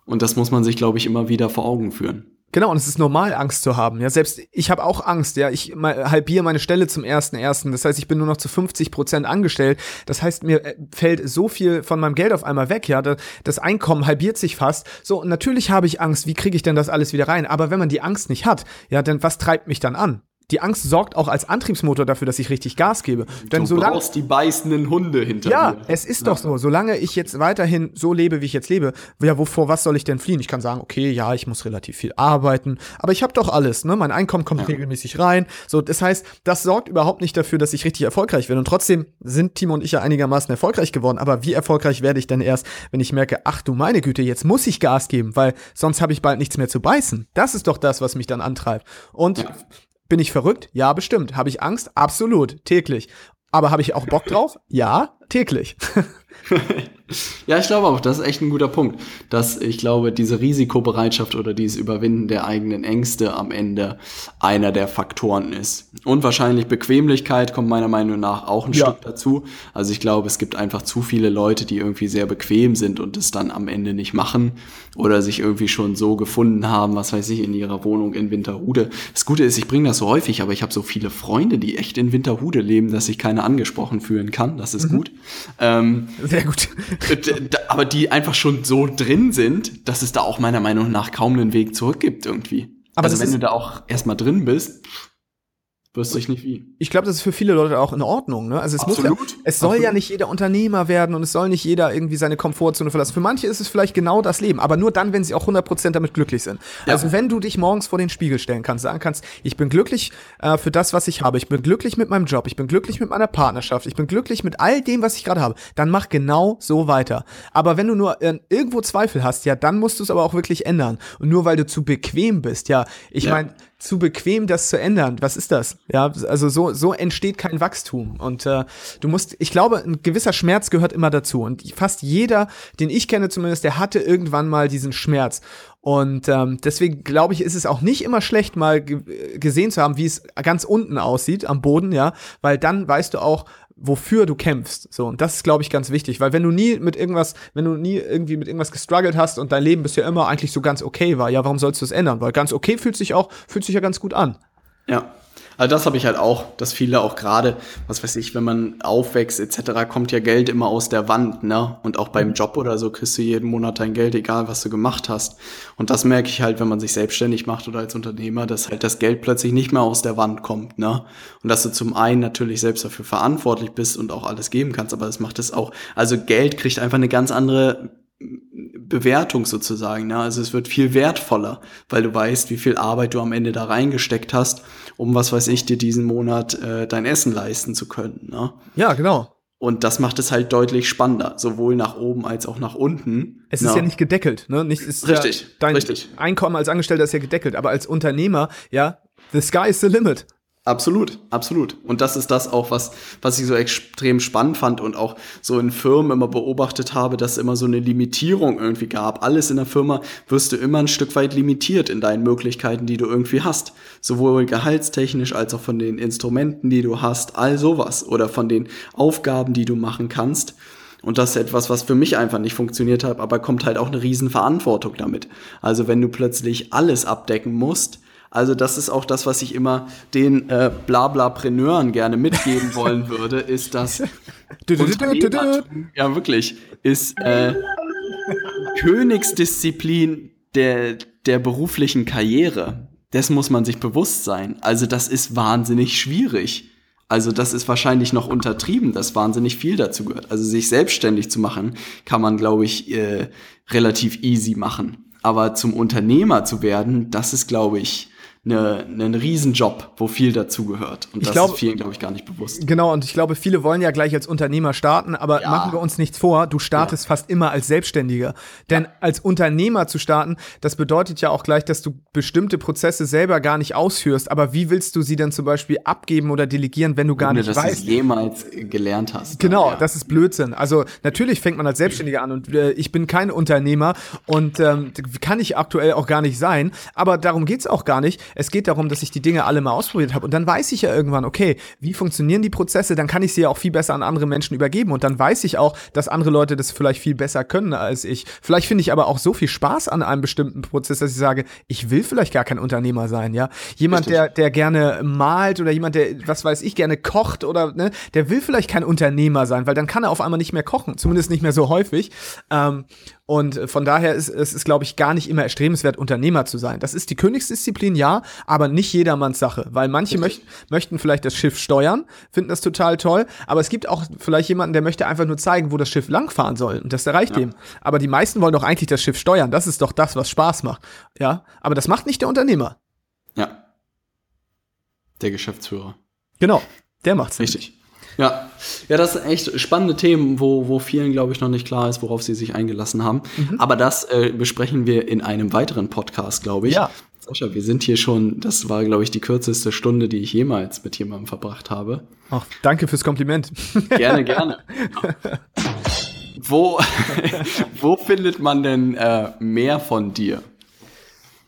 Und das muss man sich, glaube ich, immer wieder vor Augen führen. Genau, und es ist normal, Angst zu haben. Ja, selbst ich habe auch Angst. Ja, ich halbiere meine Stelle zum ersten ersten. Das heißt, ich bin nur noch zu 50 Prozent angestellt. Das heißt, mir äh, fällt so viel von meinem Geld auf einmal weg. Ja, das Einkommen halbiert sich fast. So, und natürlich habe ich Angst. Wie kriege ich denn das alles wieder rein? Aber wenn man die Angst nicht hat, ja, dann was treibt mich dann an? Die Angst sorgt auch als Antriebsmotor dafür, dass ich richtig Gas gebe. Denn du solange, brauchst die beißenden Hunde hinter ja, dir. Ja, es ist doch so. Solange ich jetzt weiterhin so lebe, wie ich jetzt lebe, ja, wovor was soll ich denn fliehen? Ich kann sagen, okay, ja, ich muss relativ viel arbeiten, aber ich habe doch alles, ne? Mein Einkommen kommt ja. regelmäßig rein. So, das heißt, das sorgt überhaupt nicht dafür, dass ich richtig erfolgreich werde. Und trotzdem sind Timo und ich ja einigermaßen erfolgreich geworden. Aber wie erfolgreich werde ich denn erst, wenn ich merke, ach du meine Güte, jetzt muss ich Gas geben, weil sonst habe ich bald nichts mehr zu beißen. Das ist doch das, was mich dann antreibt. Und ja. Bin ich verrückt? Ja, bestimmt. Habe ich Angst? Absolut. Täglich. Aber habe ich auch Bock drauf? Ja, täglich. Ja, ich glaube auch, das ist echt ein guter Punkt, dass ich glaube, diese Risikobereitschaft oder dieses Überwinden der eigenen Ängste am Ende einer der Faktoren ist. Und wahrscheinlich Bequemlichkeit kommt meiner Meinung nach auch ein ja. Stück dazu. Also ich glaube, es gibt einfach zu viele Leute, die irgendwie sehr bequem sind und es dann am Ende nicht machen oder sich irgendwie schon so gefunden haben, was weiß ich, in ihrer Wohnung in Winterhude. Das Gute ist, ich bringe das so häufig, aber ich habe so viele Freunde, die echt in Winterhude leben, dass ich keine angesprochen fühlen kann. Das ist mhm. gut. Ähm, sehr gut. Aber die einfach schon so drin sind, dass es da auch meiner Meinung nach kaum einen Weg zurück gibt irgendwie. Aber also wenn du da auch erstmal drin bist, Wüsste ich nicht wie. Ich glaube, das ist für viele Leute auch in Ordnung. Ne? Also es Absolut. muss ja, es soll Absolut. ja nicht jeder Unternehmer werden und es soll nicht jeder irgendwie seine Komfortzone verlassen. Für manche ist es vielleicht genau das Leben, aber nur dann, wenn sie auch 100% damit glücklich sind. Ja. Also wenn du dich morgens vor den Spiegel stellen kannst, sagen kannst, ich bin glücklich äh, für das, was ich habe, ich bin glücklich mit meinem Job, ich bin glücklich mit meiner Partnerschaft, ich bin glücklich mit all dem, was ich gerade habe, dann mach genau so weiter. Aber wenn du nur äh, irgendwo Zweifel hast, ja, dann musst du es aber auch wirklich ändern. Und nur weil du zu bequem bist, ja, ich ja. meine, zu bequem, das zu ändern. Was ist das? Ja, also so, so entsteht kein Wachstum. Und äh, du musst, ich glaube, ein gewisser Schmerz gehört immer dazu. Und fast jeder, den ich kenne zumindest, der hatte irgendwann mal diesen Schmerz. Und ähm, deswegen glaube ich, ist es auch nicht immer schlecht, mal gesehen zu haben, wie es ganz unten aussieht, am Boden, ja, weil dann weißt du auch, wofür du kämpfst. So, und das ist, glaube ich, ganz wichtig, weil wenn du nie mit irgendwas, wenn du nie irgendwie mit irgendwas gestruggelt hast und dein Leben bisher immer eigentlich so ganz okay war, ja, warum sollst du es ändern? Weil ganz okay fühlt sich auch, fühlt sich ja ganz gut an. Ja, also das habe ich halt auch, dass viele auch gerade, was weiß ich, wenn man aufwächst etc., kommt ja Geld immer aus der Wand, ne? Und auch beim Job oder so kriegst du jeden Monat dein Geld, egal was du gemacht hast. Und das merke ich halt, wenn man sich selbstständig macht oder als Unternehmer, dass halt das Geld plötzlich nicht mehr aus der Wand kommt, ne? Und dass du zum einen natürlich selbst dafür verantwortlich bist und auch alles geben kannst, aber das macht es auch. Also Geld kriegt einfach eine ganz andere Bewertung sozusagen. Ne? Also es wird viel wertvoller, weil du weißt, wie viel Arbeit du am Ende da reingesteckt hast, um was weiß ich dir diesen Monat äh, dein Essen leisten zu können. Ne? Ja, genau. Und das macht es halt deutlich spannender, sowohl nach oben als auch nach unten. Es ist ja, ja nicht gedeckelt, ne? Nicht, ist richtig, ja, dein richtig. Einkommen als Angestellter ist ja gedeckelt, aber als Unternehmer, ja, the sky is the limit. Absolut, absolut. Und das ist das auch, was, was ich so extrem spannend fand und auch so in Firmen immer beobachtet habe, dass es immer so eine Limitierung irgendwie gab. Alles in der Firma wirst du immer ein Stück weit limitiert in deinen Möglichkeiten, die du irgendwie hast. Sowohl gehaltstechnisch als auch von den Instrumenten, die du hast, all sowas. Oder von den Aufgaben, die du machen kannst. Und das ist etwas, was für mich einfach nicht funktioniert hat, aber kommt halt auch eine Riesenverantwortung damit. Also wenn du plötzlich alles abdecken musst, also das ist auch das, was ich immer den äh, Blablapreneuren gerne mitgeben wollen würde, ist dass ja wirklich ist äh, Königsdisziplin der der beruflichen Karriere. Das muss man sich bewusst sein. Also das ist wahnsinnig schwierig. Also das ist wahrscheinlich noch untertrieben, dass wahnsinnig viel dazu gehört. Also sich selbstständig zu machen, kann man, glaube ich, äh, relativ easy machen. Aber zum Unternehmer zu werden, das ist, glaube ich, eine, einen Riesenjob, wo viel dazugehört. Und ich das glaub, ist vielen, glaube ich, gar nicht bewusst. Genau, und ich glaube, viele wollen ja gleich als Unternehmer starten, aber ja. machen wir uns nichts vor, du startest ja. fast immer als Selbstständiger. Denn ja. als Unternehmer zu starten, das bedeutet ja auch gleich, dass du bestimmte Prozesse selber gar nicht ausführst. Aber wie willst du sie dann zum Beispiel abgeben oder delegieren, wenn du gar Ohne, nicht dass weißt? dass du jemals gelernt hast. Genau, ja. das ist Blödsinn. Also natürlich fängt man als Selbstständiger an und äh, ich bin kein Unternehmer und ähm, kann ich aktuell auch gar nicht sein. Aber darum geht's auch gar nicht. Es geht darum, dass ich die Dinge alle mal ausprobiert habe. Und dann weiß ich ja irgendwann, okay, wie funktionieren die Prozesse? Dann kann ich sie ja auch viel besser an andere Menschen übergeben. Und dann weiß ich auch, dass andere Leute das vielleicht viel besser können als ich. Vielleicht finde ich aber auch so viel Spaß an einem bestimmten Prozess, dass ich sage, ich will vielleicht gar kein Unternehmer sein, ja. Jemand, der, der gerne malt oder jemand, der, was weiß ich, gerne kocht oder, ne, der will vielleicht kein Unternehmer sein, weil dann kann er auf einmal nicht mehr kochen. Zumindest nicht mehr so häufig. Ähm, und von daher ist es, ist, glaube ich, gar nicht immer erstrebenswert, Unternehmer zu sein. Das ist die Königsdisziplin, ja, aber nicht jedermanns Sache, weil manche möcht, möchten vielleicht das Schiff steuern, finden das total toll, aber es gibt auch vielleicht jemanden, der möchte einfach nur zeigen, wo das Schiff langfahren soll und das erreicht ja. ihm. Aber die meisten wollen doch eigentlich das Schiff steuern. Das ist doch das, was Spaß macht. Ja, aber das macht nicht der Unternehmer. Ja. Der Geschäftsführer. Genau, der macht's. Richtig. Nicht. Ja, ja, das sind echt spannende Themen, wo, wo vielen, glaube ich, noch nicht klar ist, worauf sie sich eingelassen haben. Mhm. Aber das äh, besprechen wir in einem weiteren Podcast, glaube ich. Ja. Sascha, wir sind hier schon, das war, glaube ich, die kürzeste Stunde, die ich jemals mit jemandem verbracht habe. Ach, danke fürs Kompliment. Gerne, gerne. wo, wo findet man denn äh, mehr von dir?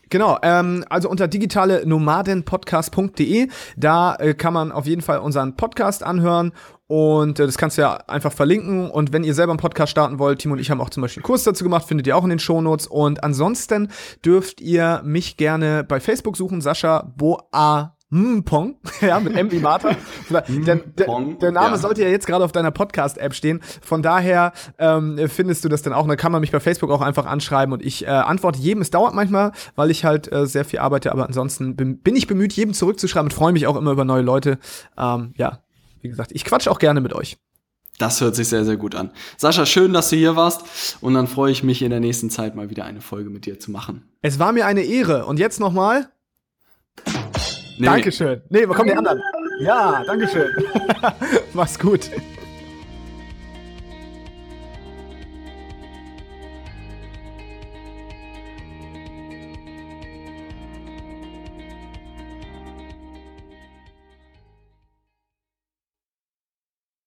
Genau, ähm, also unter digitale nomadenpodcast.de, da äh, kann man auf jeden Fall unseren Podcast anhören und äh, das kannst du ja einfach verlinken. Und wenn ihr selber einen Podcast starten wollt, Timo und ich haben auch zum Beispiel einen Kurs dazu gemacht, findet ihr auch in den Shownotes. Und ansonsten dürft ihr mich gerne bei Facebook suchen, Sascha Boa. Mpong, ja, mit M wie Martha. der, der, der, Name ja. sollte ja jetzt gerade auf deiner Podcast-App stehen. Von daher ähm, findest du das dann auch. Und dann kann man mich bei Facebook auch einfach anschreiben und ich äh, antworte jedem. Es dauert manchmal, weil ich halt äh, sehr viel arbeite, aber ansonsten bin, bin ich bemüht, jedem zurückzuschreiben und freue mich auch immer über neue Leute. Ähm, ja, wie gesagt, ich quatsche auch gerne mit euch. Das hört sich sehr, sehr gut an. Sascha, schön, dass du hier warst. Und dann freue ich mich in der nächsten Zeit mal wieder eine Folge mit dir zu machen. Es war mir eine Ehre. Und jetzt nochmal. Nee. Dankeschön. Nee, wo kommen die anderen? Ja, Dankeschön. Mach's gut.